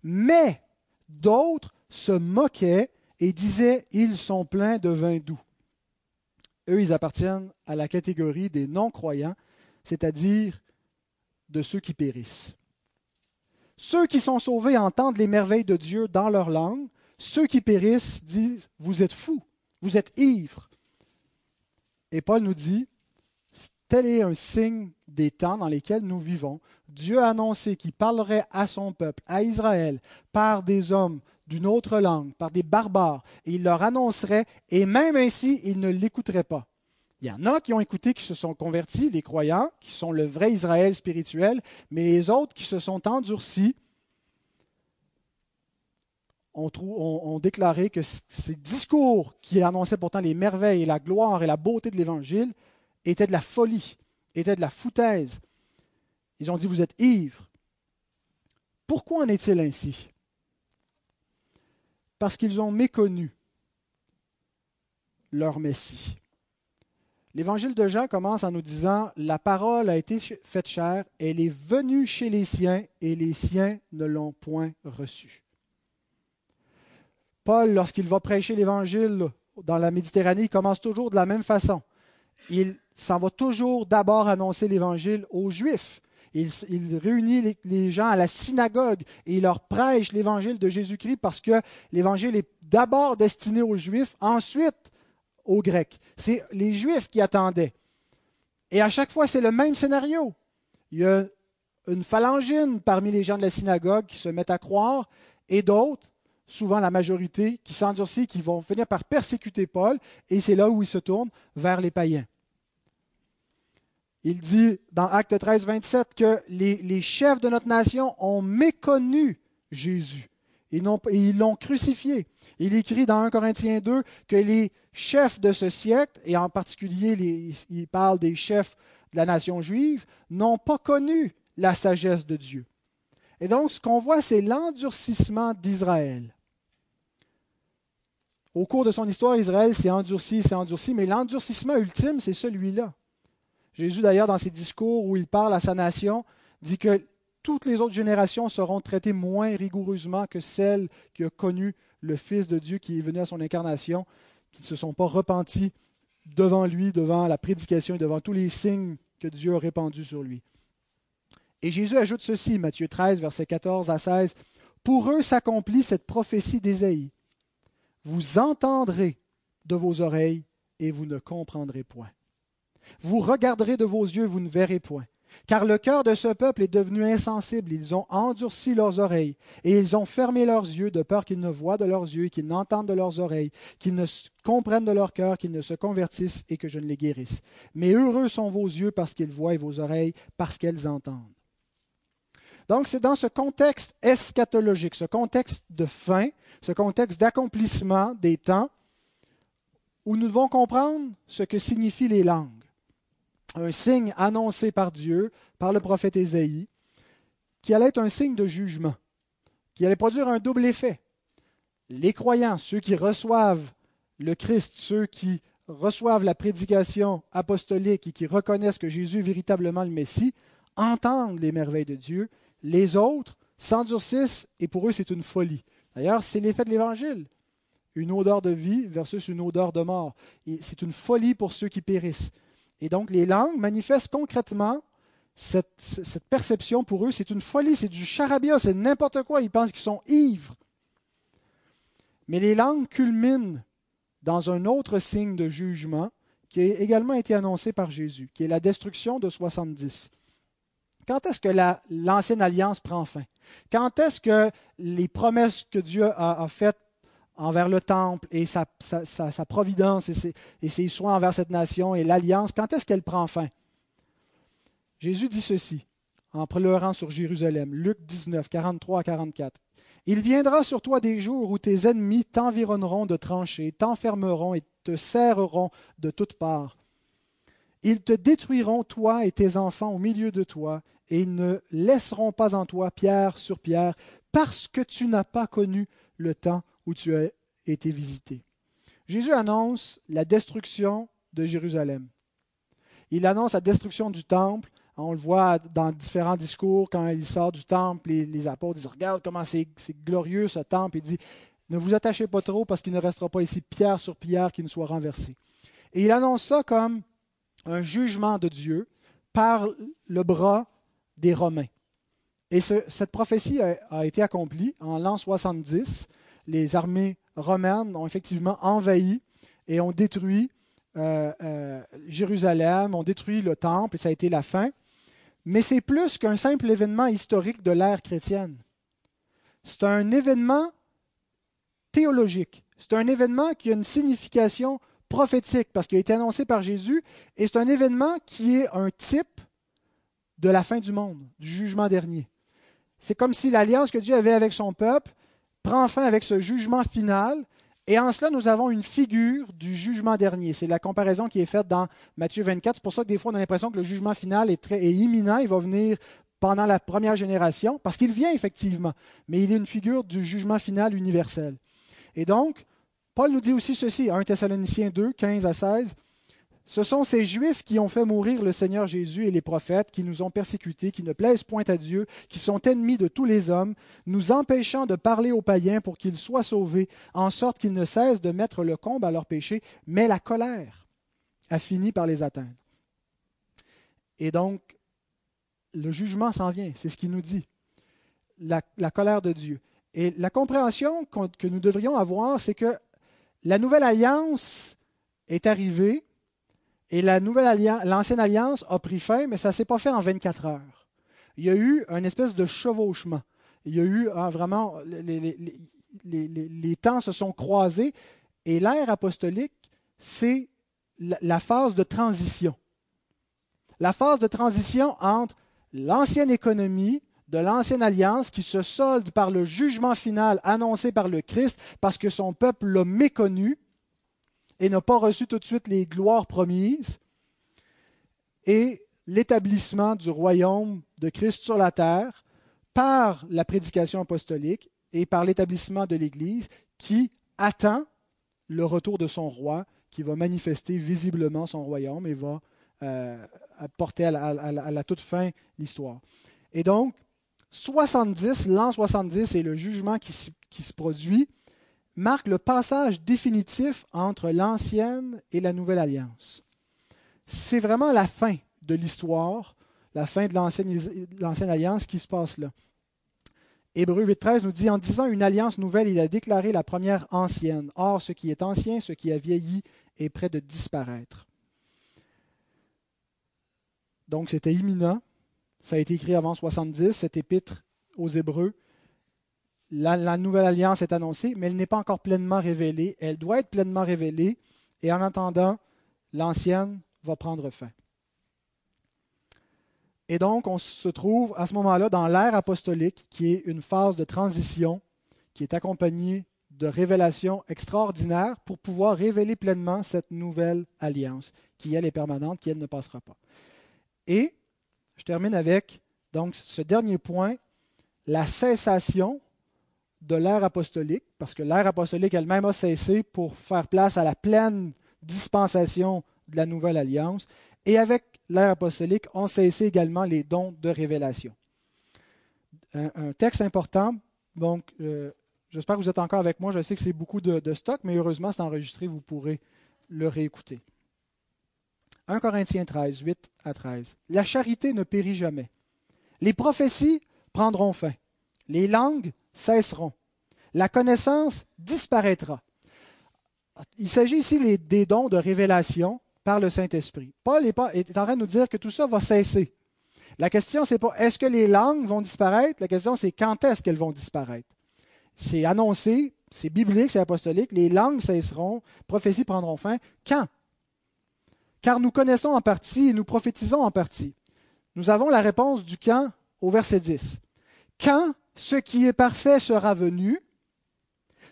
Mais d'autres se moquaient et disaient Ils sont pleins de vin doux. Eux, ils appartiennent à la catégorie des non-croyants, c'est-à-dire de ceux qui périssent. Ceux qui sont sauvés entendent les merveilles de Dieu dans leur langue. Ceux qui périssent disent, vous êtes fous, vous êtes ivres. Et Paul nous dit, tel est un signe des temps dans lesquels nous vivons. Dieu a annoncé qu'il parlerait à son peuple, à Israël, par des hommes d'une autre langue, par des barbares, et il leur annoncerait, et même ainsi, ils ne l'écouteraient pas. Il y en a qui ont écouté, qui se sont convertis, les croyants, qui sont le vrai Israël spirituel, mais les autres qui se sont endurcis ont, déclaré que ces discours qui annonçaient pourtant les merveilles et la gloire et la beauté de l'Évangile étaient de la folie, étaient de la foutaise. Ils ont dit, vous êtes ivres. Pourquoi en est-il ainsi? Parce qu'ils ont méconnu leur Messie. L'évangile de Jean commence en nous disant La parole a été faite chair, elle est venue chez les siens, et les siens ne l'ont point reçue. Paul, lorsqu'il va prêcher l'évangile dans la Méditerranée, il commence toujours de la même façon. Il s'en va toujours d'abord annoncer l'évangile aux Juifs. Il, réunit les, gens à la synagogue et il leur prêche l'évangile de Jésus-Christ parce que l'évangile est d'abord destiné aux Juifs, ensuite aux Grecs. C'est les Juifs qui attendaient. Et à chaque fois, c'est le même scénario. Il y a une phalangine parmi les gens de la synagogue qui se mettent à croire et d'autres, souvent la majorité, qui s'endurcissent, qui vont finir par persécuter Paul, et c'est là où il se tourne vers les païens. Il dit dans Acte 13, 27 que les, chefs de notre nation ont méconnu Jésus et, ils l'ont crucifié. Il écrit dans 1 Corinthiens 2 que les chefs de ce siècle, et en particulier il parle des chefs de la nation juive, n'ont pas connu la sagesse de Dieu. Et donc ce qu'on voit, c'est l'endurcissement d'Israël. Au cours de son histoire, Israël s'est endurci, s'est endurci, mais l'endurcissement ultime, c'est celui-là. Jésus, d'ailleurs, dans ses discours où il parle à sa nation, dit que toutes les autres générations seront traitées moins rigoureusement que celles qui ont connu le Fils de Dieu qui est venu à son incarnation, qui ne se sont pas repentis devant lui, devant la prédication et devant tous les signes que Dieu a répandus sur lui. Et Jésus ajoute ceci, Matthieu 13, versets 14 à 16, Pour eux s'accomplit cette prophétie d'Ésaïe. Vous entendrez de vos oreilles et vous ne comprendrez point. Vous regarderez de vos yeux, vous ne verrez point. Car le cœur de ce peuple est devenu insensible, ils ont endurci leurs oreilles, et ils ont fermé leurs yeux de peur qu'ils ne voient de leurs yeux, qu'ils n'entendent de leurs oreilles, qu'ils ne comprennent de leur cœur, qu'ils ne se convertissent et que je ne les guérisse. Mais heureux sont vos yeux parce qu'ils voient et vos oreilles parce qu'elles entendent. Donc c'est dans ce contexte eschatologique, ce contexte de fin, ce contexte d'accomplissement des temps, où nous devons comprendre ce que signifient les langues un signe annoncé par Dieu, par le prophète Ésaïe, qui allait être un signe de jugement, qui allait produire un double effet. Les croyants, ceux qui reçoivent le Christ, ceux qui reçoivent la prédication apostolique et qui reconnaissent que Jésus est véritablement le Messie, entendent les merveilles de Dieu. Les autres s'endurcissent et pour eux c'est une folie. D'ailleurs, c'est l'effet de l'Évangile. Une odeur de vie versus une odeur de mort. C'est une folie pour ceux qui périssent. Et donc les langues manifestent concrètement cette, perception pour eux. C'est une folie, c'est du charabia, c'est n'importe quoi. Ils pensent qu'ils sont ivres. Mais les langues culminent dans un autre signe de jugement qui a également été annoncé par Jésus, qui est la destruction de 70. Quand est-ce que l'ancienne alliance prend fin? Quand est-ce que les promesses que Dieu a, faites envers le temple et sa, providence et ses, soins envers cette nation et l'alliance, quand est-ce qu'elle prend fin? Jésus dit ceci en pleurant sur Jérusalem, Luc 19, 43 à 44. Il viendra sur toi des jours où tes ennemis t'environneront de tranchées, t'enfermeront et te serreront de toutes parts. Ils te détruiront, toi et tes enfants, au milieu de toi, et ne laisseront pas en toi pierre sur pierre, parce que tu n'as pas connu le temps où tu as été visité. Jésus annonce la destruction de Jérusalem. Il annonce la destruction du temple. On le voit dans différents discours quand il sort du temple, les, les apôtres disent Regarde comment c'est glorieux ce temple. Il dit Ne vous attachez pas trop parce qu'il ne restera pas ici pierre sur pierre qui ne soit renversée. Et il annonce ça comme un jugement de Dieu par le bras des Romains. Et cette prophétie a, été accomplie en l'an 70. Les armées romaines ont effectivement envahi et ont détruit euh, euh, Jérusalem, ont détruit le temple, et ça a été la fin. Mais c'est plus qu'un simple événement historique de l'ère chrétienne. C'est un événement théologique. C'est un événement qui a une signification prophétique parce qu'il a été annoncé par Jésus et c'est un événement qui est un type de la fin du monde, du jugement dernier. C'est comme si l'alliance que Dieu avait avec son peuple prend fin avec ce jugement final. Et en cela, nous avons une figure du jugement dernier. C'est la comparaison qui est faite dans Matthieu 24. C'est pour ça que des fois, on a l'impression que le jugement final est, très, imminent. Il va venir pendant la première génération, parce qu'il vient effectivement, mais il est une figure du jugement final universel. Et donc, Paul nous dit aussi ceci, 1 Thessaloniciens 2, 15 à 16. Ce sont ces Juifs qui ont fait mourir le Seigneur Jésus et les prophètes, qui nous ont persécutés, qui ne plaisent point à Dieu, qui sont ennemis de tous les hommes, nous empêchant de parler aux païens pour qu'ils soient sauvés, en sorte qu'ils ne cessent de mettre le comble à leurs péchés, mais la colère a fini par les atteindre. Et donc, le jugement s'en vient, c'est ce qu'il nous dit, la, colère de Dieu. Et la compréhension que nous devrions avoir, c'est que la nouvelle alliance est arrivée et la nouvelle alliance, l'ancienne alliance a pris fin, mais ça ne s'est pas fait en 24 heures. Il y a eu une espèce de chevauchement. Il y a eu hein, vraiment, les, temps se sont croisés et l'ère apostolique, c'est la phase de transition. La phase de transition entre l'ancienne économie de l'ancienne alliance qui se solde par le jugement final annoncé par le Christ parce que son peuple l'a méconnu et n'a pas reçu tout de suite les gloires promises, et l'établissement du royaume de Christ sur la terre par la prédication apostolique et par l'établissement de l'Église qui attend le retour de son roi, qui va manifester visiblement son royaume et va euh, apporter à la, toute fin l'histoire. Et donc, 70, l'an 70 et le jugement qui, se produit marque le passage définitif entre l'ancienne et la nouvelle alliance. C'est vraiment la fin de l'histoire, la fin de l'ancienne alliance qui se passe là. Hébreu 8.13 nous dit, en disant une alliance nouvelle, il a déclaré la première ancienne. Or, ce qui est ancien, ce qui a vieilli, est près de disparaître. Donc, c'était imminent. Ça a été écrit avant 70, cet épître aux Hébreux. La, nouvelle alliance est annoncée, mais elle n'est pas encore pleinement révélée. Elle doit être pleinement révélée, et en attendant, l'ancienne va prendre fin. Et donc, on se trouve à ce moment-là dans l'ère apostolique, qui est une phase de transition, qui est accompagnée de révélations extraordinaires pour pouvoir révéler pleinement cette nouvelle alliance, qui elle est permanente, qui elle ne passera pas. Et je termine avec donc ce dernier point, la cessation de l'ère apostolique, parce que l'ère apostolique elle-même a cessé pour faire place à la pleine dispensation de la nouvelle alliance. Et avec l'ère apostolique ont cessé également les dons de révélation. Un, texte important, donc euh, j'espère que vous êtes encore avec moi. Je sais que c'est beaucoup de, de stock, mais heureusement c'est enregistré, vous pourrez le réécouter. 1 Corinthiens 13, 8 à 13. La charité ne périt jamais. Les prophéties prendront fin. Les langues cesseront. La connaissance disparaîtra. Il s'agit ici des dons de révélation par le Saint-Esprit. Paul est en train de nous dire que tout ça va cesser. La question, c'est pas est-ce que les langues vont disparaître? La question, c'est quand est-ce qu'elles vont disparaître? C'est annoncé, c'est biblique, c'est apostolique, les langues cesseront, prophéties prendront fin. Quand? Car nous connaissons en partie et nous prophétisons en partie. Nous avons la réponse du quand au verset 10. Quand ce qui est parfait sera venu,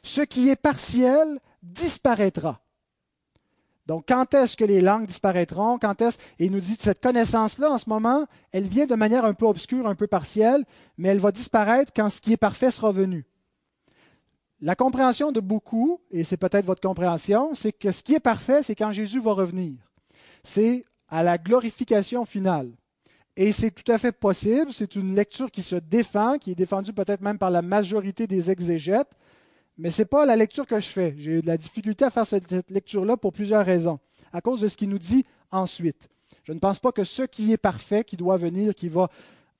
ce qui est partiel disparaîtra. Donc, quand est-ce que les langues disparaîtront? Quand est-ce? Et il nous dit que cette connaissance-là, en ce moment, elle vient de manière un peu obscure, un peu partielle, mais elle va disparaître quand ce qui est parfait sera venu. La compréhension de beaucoup, et c'est peut-être votre compréhension, c'est que ce qui est parfait, c'est quand Jésus va revenir. C'est à la glorification finale. Et c'est tout à fait possible, c'est une lecture qui se défend, qui est défendue peut-être même par la majorité des exégètes, mais ce n'est pas la lecture que je fais. J'ai de la difficulté à faire cette lecture-là pour plusieurs raisons, à cause de ce qu'il nous dit ensuite. Je ne pense pas que ce qui est parfait, qui doit venir, qui va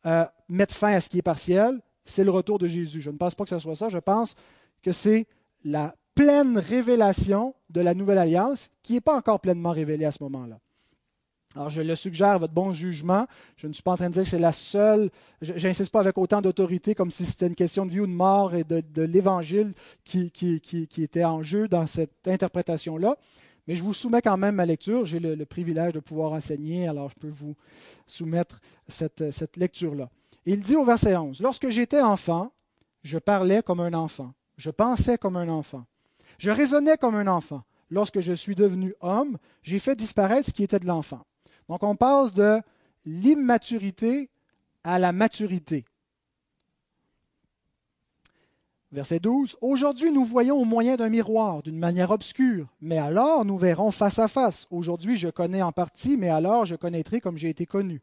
euh, mettre fin à ce qui est partiel, c'est le retour de Jésus. Je ne pense pas que ce soit ça. Je pense que c'est la pleine révélation de la nouvelle alliance qui n'est pas encore pleinement révélée à ce moment-là. Alors, je le suggère votre bon jugement. Je ne suis pas en train de dire que c'est la seule. Je n'insiste pas avec autant d'autorité comme si c'était une question de vie ou de mort et de, l'Évangile qui, était en jeu dans cette interprétation-là. Mais je vous soumets quand même ma lecture. J'ai le, privilège de pouvoir enseigner, alors je peux vous soumettre cette, cette lecture-là. Il dit au verset 11 Lorsque j'étais enfant, je parlais comme un enfant. Je pensais comme un enfant. Je raisonnais comme un enfant. Lorsque je suis devenu homme, j'ai fait disparaître ce qui était de l'enfant. Donc on passe de l'immaturité à la maturité. Verset 12. Aujourd'hui nous voyons au moyen d'un miroir, d'une manière obscure, mais alors nous verrons face à face. Aujourd'hui je connais en partie, mais alors je connaîtrai comme j'ai été connu.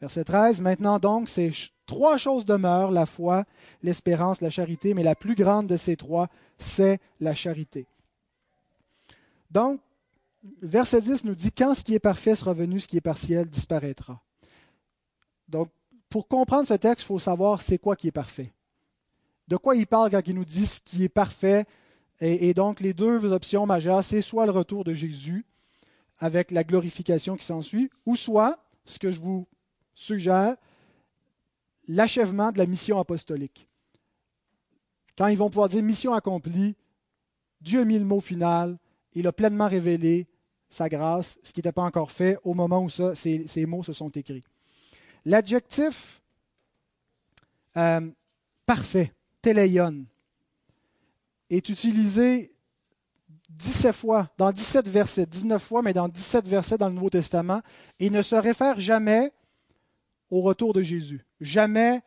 Verset 13. Maintenant donc, ces trois choses demeurent, la foi, l'espérance, la charité, mais la plus grande de ces trois, c'est la charité. Donc, verset 10 nous dit quand ce qui est parfait sera venu, ce qui est partiel disparaîtra. Donc, pour comprendre ce texte, il faut savoir c'est quoi qui est parfait. De quoi il parle quand il nous dit ce qui est parfait. Et, donc, les deux options majeures, c'est soit le retour de Jésus avec la glorification qui s'ensuit, ou soit, ce que je vous suggère, l'achèvement de la mission apostolique. Quand ils vont pouvoir dire mission accomplie, Dieu a mis le mot final, il a pleinement révélé sa grâce, ce qui n'était pas encore fait au moment où ces, mots se sont écrits. L'adjectif euh, parfait, teleion, est utilisé 17 fois, dans 17 versets, 19 fois, mais dans 17 versets dans le Nouveau Testament, et ne se réfère jamais au retour de Jésus. Jamais,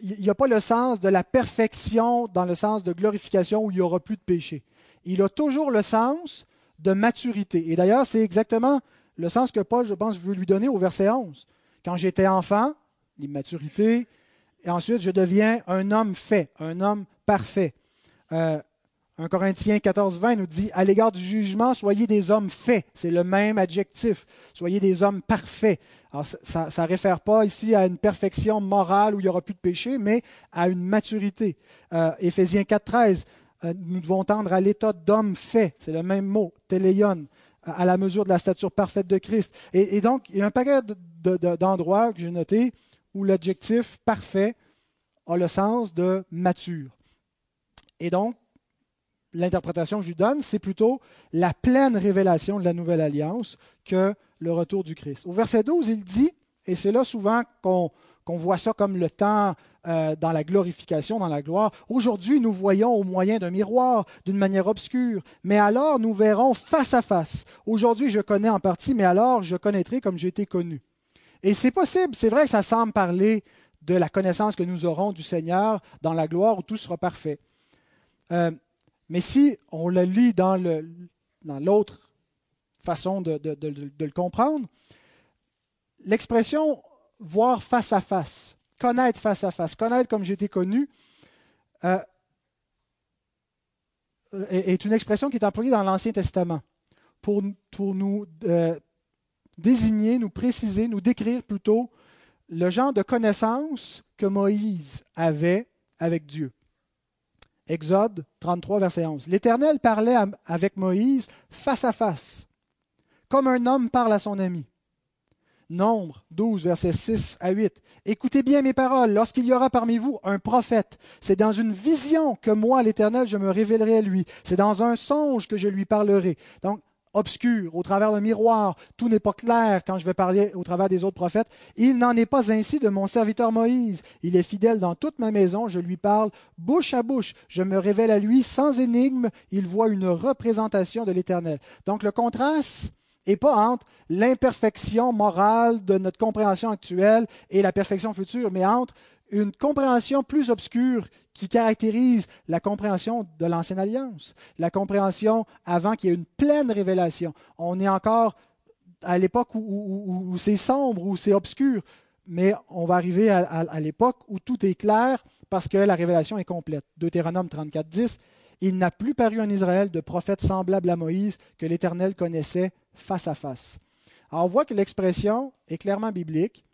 il n'y a pas le sens de la perfection dans le sens de glorification où il n'y aura plus de péché. Il a toujours le sens de maturité. Et d'ailleurs, c'est exactement le sens que Paul, je pense, veut lui donner au verset 11. Quand j'étais enfant, l'immaturité, et ensuite je deviens un homme fait, un homme parfait. Euh, 1 Corinthiens 14, 20 nous dit, à l'égard du jugement, soyez des hommes faits. C'est le même adjectif. Soyez des hommes parfaits. Alors, ça ne réfère pas ici à une perfection morale où il n'y aura plus de péché, mais à une maturité. Euh, Éphésiens 4, 13, euh, nous devons tendre à l'état d'homme fait. C'est le même mot, téléon, à la mesure de la stature parfaite de Christ. Et, donc, il y a un paquet d'endroits que j'ai notés où l'adjectif parfait a le sens de mature. Et donc, l'interprétation que je lui donne, c'est plutôt la pleine révélation de la nouvelle alliance que le retour du Christ. Au verset 12, il dit, et c'est là souvent qu'on voit ça comme le temps euh, dans la glorification, dans la gloire. Aujourd'hui, nous voyons au moyen d'un miroir, d'une manière obscure, mais alors nous verrons face à face. Aujourd'hui, je connais en partie, mais alors je connaîtrai comme j'ai été connu. Et c'est possible, c'est vrai que ça semble parler de la connaissance que nous aurons du Seigneur dans la gloire où tout sera parfait. Euh, mais si on le lit dans l'autre façon de le comprendre, l'expression voir face à face connaître face à face, connaître comme j'ai été connu, euh, est une expression qui est employée dans l'Ancien Testament pour, nous euh, désigner, nous préciser, nous décrire plutôt le genre de connaissance que Moïse avait avec Dieu. Exode 33, verset 11. L'Éternel parlait avec Moïse face à face, comme un homme parle à son ami. Nombre 12, versets 6 à 8. Écoutez bien mes paroles. Lorsqu'il y aura parmi vous un prophète, c'est dans une vision que moi, l'Éternel, je me révélerai à lui. C'est dans un songe que je lui parlerai. Donc, obscur, au travers d'un miroir, tout n'est pas clair quand je vais parler au travers des autres prophètes. Il n'en est pas ainsi de mon serviteur Moïse. Il est fidèle dans toute ma maison, je lui parle bouche à bouche, je me révèle à lui sans énigme, il voit une représentation de l'Éternel. Donc le contraste n'est pas entre l'imperfection morale de notre compréhension actuelle et la perfection future, mais entre une compréhension plus obscure qui caractérise la compréhension de l'ancienne alliance, la compréhension avant qu'il y ait une pleine révélation. On est encore à l'époque où, c'est sombre, où c'est obscur, mais on va arriver à, l'époque où tout est clair parce que la révélation est complète. Deutéronome 34, 10, il n'a plus paru en Israël de prophète semblable à Moïse que l'Éternel connaissait face à face. Alors on voit que l'expression est clairement biblique.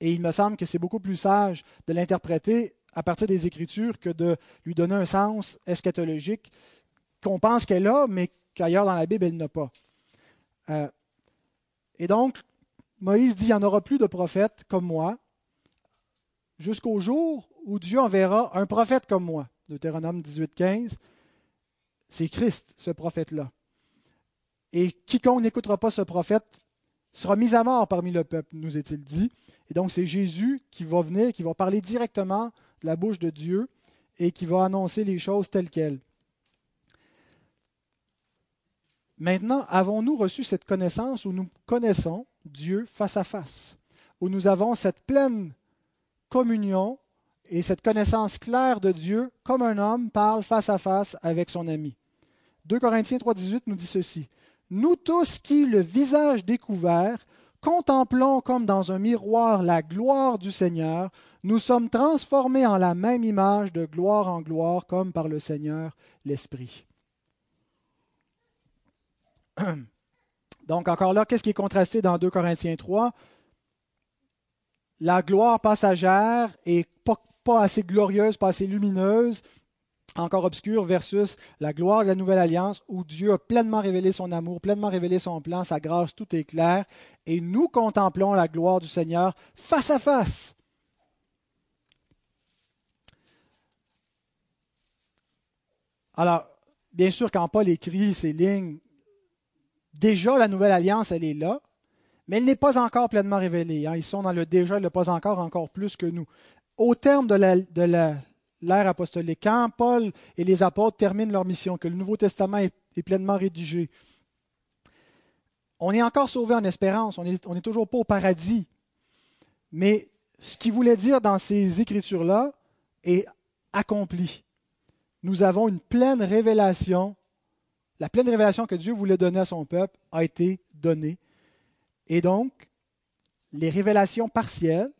Et il me semble que c'est beaucoup plus sage de l'interpréter à partir des Écritures que de lui donner un sens eschatologique qu'on pense qu'elle a, mais qu'ailleurs dans la Bible, elle n'a pas. Euh, et donc, Moïse dit, il n'y en aura plus de prophètes comme moi, jusqu'au jour où Dieu enverra un prophète comme moi. Deutéronome 18, 15. C'est Christ, ce prophète-là. Et quiconque n'écoutera pas ce prophète sera mis à mort parmi le peuple, nous est-il dit. Et donc c'est Jésus qui va venir, qui va parler directement de la bouche de Dieu et qui va annoncer les choses telles quelles. Maintenant, avons-nous reçu cette connaissance où nous connaissons Dieu face à face, où nous avons cette pleine communion et cette connaissance claire de Dieu comme un homme parle face à face avec son ami? 2 Corinthiens 3.18 nous dit ceci. Nous tous qui, le visage découvert, contemplons comme dans un miroir la gloire du Seigneur, nous sommes transformés en la même image de gloire en gloire, comme par le Seigneur l'Esprit. <clears throat> Donc encore là, qu'est-ce qui est contrasté dans 2 Corinthiens 3 La gloire passagère et pas, pas assez glorieuse, pas assez lumineuse, encore obscur versus la gloire de la nouvelle alliance où Dieu a pleinement révélé son amour, pleinement révélé son plan, sa grâce, tout est clair, et nous contemplons la gloire du Seigneur face à face. Alors, bien sûr, quand Paul écrit ces lignes, déjà la nouvelle alliance, elle est là, mais elle n'est pas encore pleinement révélée. Hein. Ils sont dans le déjà, le pas encore, encore plus que nous. Au terme de la l'ère apostolique, quand Paul et les apôtres terminent leur mission, que le Nouveau Testament est, pleinement rédigé, on est encore sauvé en espérance, on n'est est toujours pas au paradis. Mais ce qu'il voulait dire dans ces écritures-là est accompli. Nous avons une pleine révélation. La pleine révélation que Dieu voulait donner à son peuple a été donnée. Et donc, les révélations partielles,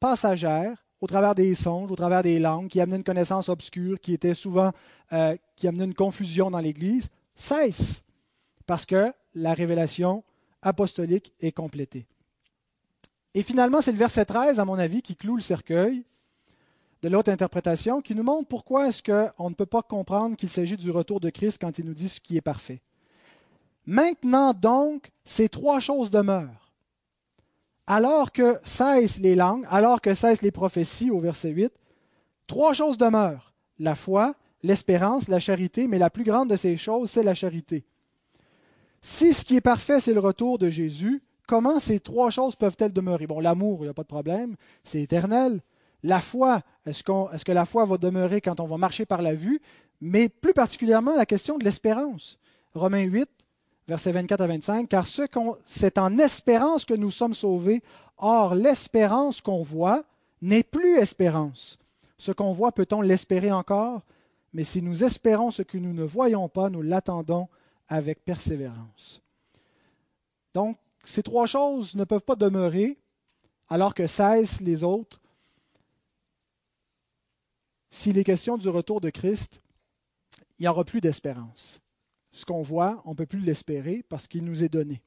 passagères, au travers des songes, au travers des langues, qui amenaient une connaissance obscure, qui était souvent, euh, qui amenait une confusion dans l'Église, cesse parce que la révélation apostolique est complétée. Et finalement, c'est le verset 13, à mon avis, qui cloue le cercueil de l'autre interprétation, qui nous montre pourquoi est-ce qu'on ne peut pas comprendre qu'il s'agit du retour de Christ quand il nous dit ce qui est parfait. Maintenant donc, ces trois choses demeurent alors que cessent les langues, alors que cessent les prophéties au verset 8, trois choses demeurent. La foi, l'espérance, la charité, mais la plus grande de ces choses, c'est la charité. Si ce qui est parfait, c'est le retour de Jésus, comment ces trois choses peuvent-elles demeurer? Bon, l'amour, il n'y a pas de problème, c'est éternel. La foi, est-ce, que la foi va demeurer quand on va marcher par la vue? Mais plus particulièrement la question de l'espérance. Romains 8, versets 24 à 25, car c'est en espérance que nous sommes sauvés. Or, l'espérance qu'on voit n'est plus espérance. Ce qu'on voit, peut-on l'espérer encore? Mais si nous espérons ce que nous ne voyons pas, nous l'attendons avec persévérance. Donc, ces trois choses ne peuvent pas demeurer alors que cessent les autres. S'il est question du retour de Christ, il n'y aura plus d'espérance ce qu'on voit, on ne peut plus l'espérer parce qu'il nous est donné.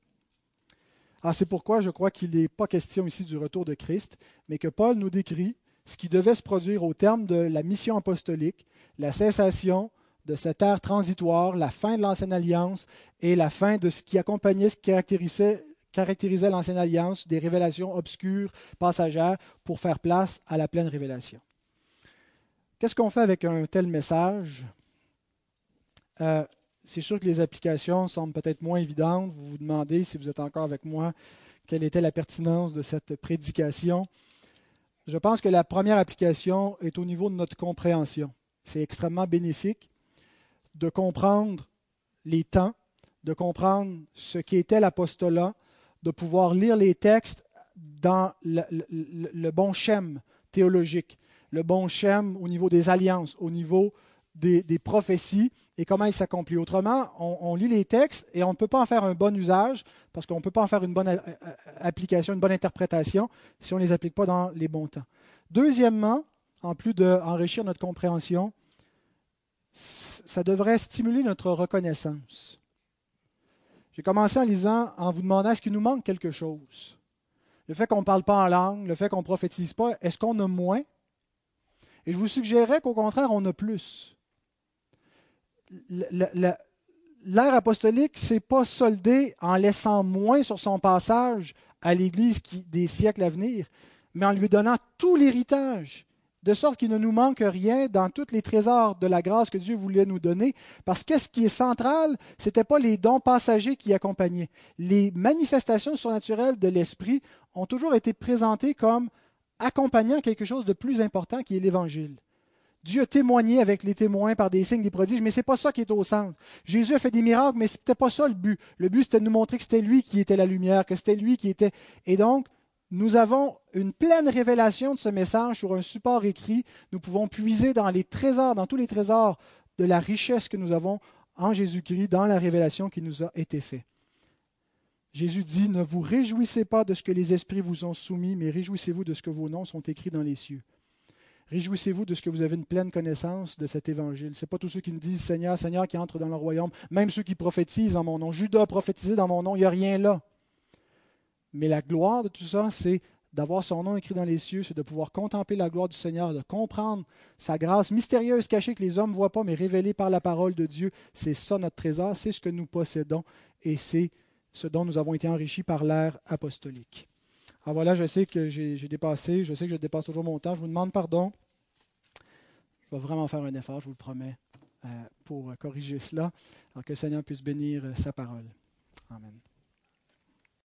Ah, c'est pourquoi je crois qu'il n'est pas question ici du retour de Christ, mais que Paul nous décrit ce qui devait se produire au terme de la mission apostolique, la cessation de cette ère transitoire, la fin de l'Ancienne Alliance et la fin de ce qui accompagnait, ce qui caractérisait, l'Ancienne Alliance, des révélations obscures, passagères, pour faire place à la pleine révélation. Qu'est-ce qu'on fait avec un tel message? Euh, c'est sûr que les applications semblent peut-être moins évidentes. Vous vous demandez, si vous êtes encore avec moi, quelle était la pertinence de cette prédication. Je pense que la première application est au niveau de notre compréhension. C'est extrêmement bénéfique de comprendre les temps, de comprendre ce qu'était l'apostolat, de pouvoir lire les textes dans le, bon schème théologique, le bon schème au niveau des alliances, au niveau des, prophéties et comment ils s'accomplissent. Autrement, on, lit les textes et on ne peut pas en faire un bon usage parce qu'on ne peut pas en faire une bonne application, une bonne interprétation si on ne les applique pas dans les bons temps. Deuxièmement, en plus d'enrichir notre compréhension, ça devrait stimuler notre reconnaissance. J'ai commencé en lisant, en vous demandant est-ce qu'il nous manque quelque chose? Le fait qu'on ne parle pas en langue, le fait qu'on ne prophétise pas, est-ce qu'on a moins? Et je vous suggérerais qu'au contraire, on a plus l'ère apostolique s'est pas soldée en laissant moins sur son passage à l'Église des siècles à venir, mais en lui donnant tout l'héritage, de sorte qu'il ne nous manque rien dans tous les trésors de la grâce que Dieu voulait nous donner. Parce que ce qui est central, ce n'était pas les dons passagers qui accompagnaient. Les manifestations surnaturelles de l'Esprit ont toujours été présentées comme accompagnant quelque chose de plus important qui est l'Évangile. Dieu a avec les témoins par des signes, des prodiges, mais ce n'est pas ça qui est au centre. Jésus a fait des miracles, mais ce n'était pas ça le but. Le but, c'était de nous montrer que c'était lui qui était la lumière, que c'était lui qui était. Et donc, nous avons une pleine révélation de ce message sur un support écrit. Nous pouvons puiser dans les trésors, dans tous les trésors de la richesse que nous avons en Jésus-Christ, dans la révélation qui nous a été faite. Jésus dit, ne vous réjouissez pas de ce que les esprits vous ont soumis, mais réjouissez-vous de ce que vos noms sont écrits dans les cieux. Réjouissez-vous de ce que vous avez une pleine connaissance de cet évangile. Ce n'est pas tous ceux qui me disent Seigneur, Seigneur qui entrent dans le royaume, même ceux qui prophétisent en mon nom. Judas a prophétisé dans mon nom, il n'y a rien là. Mais la gloire de tout ça, c'est d'avoir son nom écrit dans les cieux, c'est de pouvoir contempler la gloire du Seigneur, de comprendre sa grâce mystérieuse cachée que les hommes ne voient pas, mais révélée par la parole de Dieu. C'est ça notre trésor, c'est ce que nous possédons et c'est ce dont nous avons été enrichis par l'ère apostolique. Alors voilà, je sais que j'ai dépassé, je sais que je dépasse toujours mon temps. Je vous demande pardon. Je vais vraiment faire un effort, je vous le promets, euh, pour corriger cela, alors que le Seigneur puisse bénir sa parole. Amen.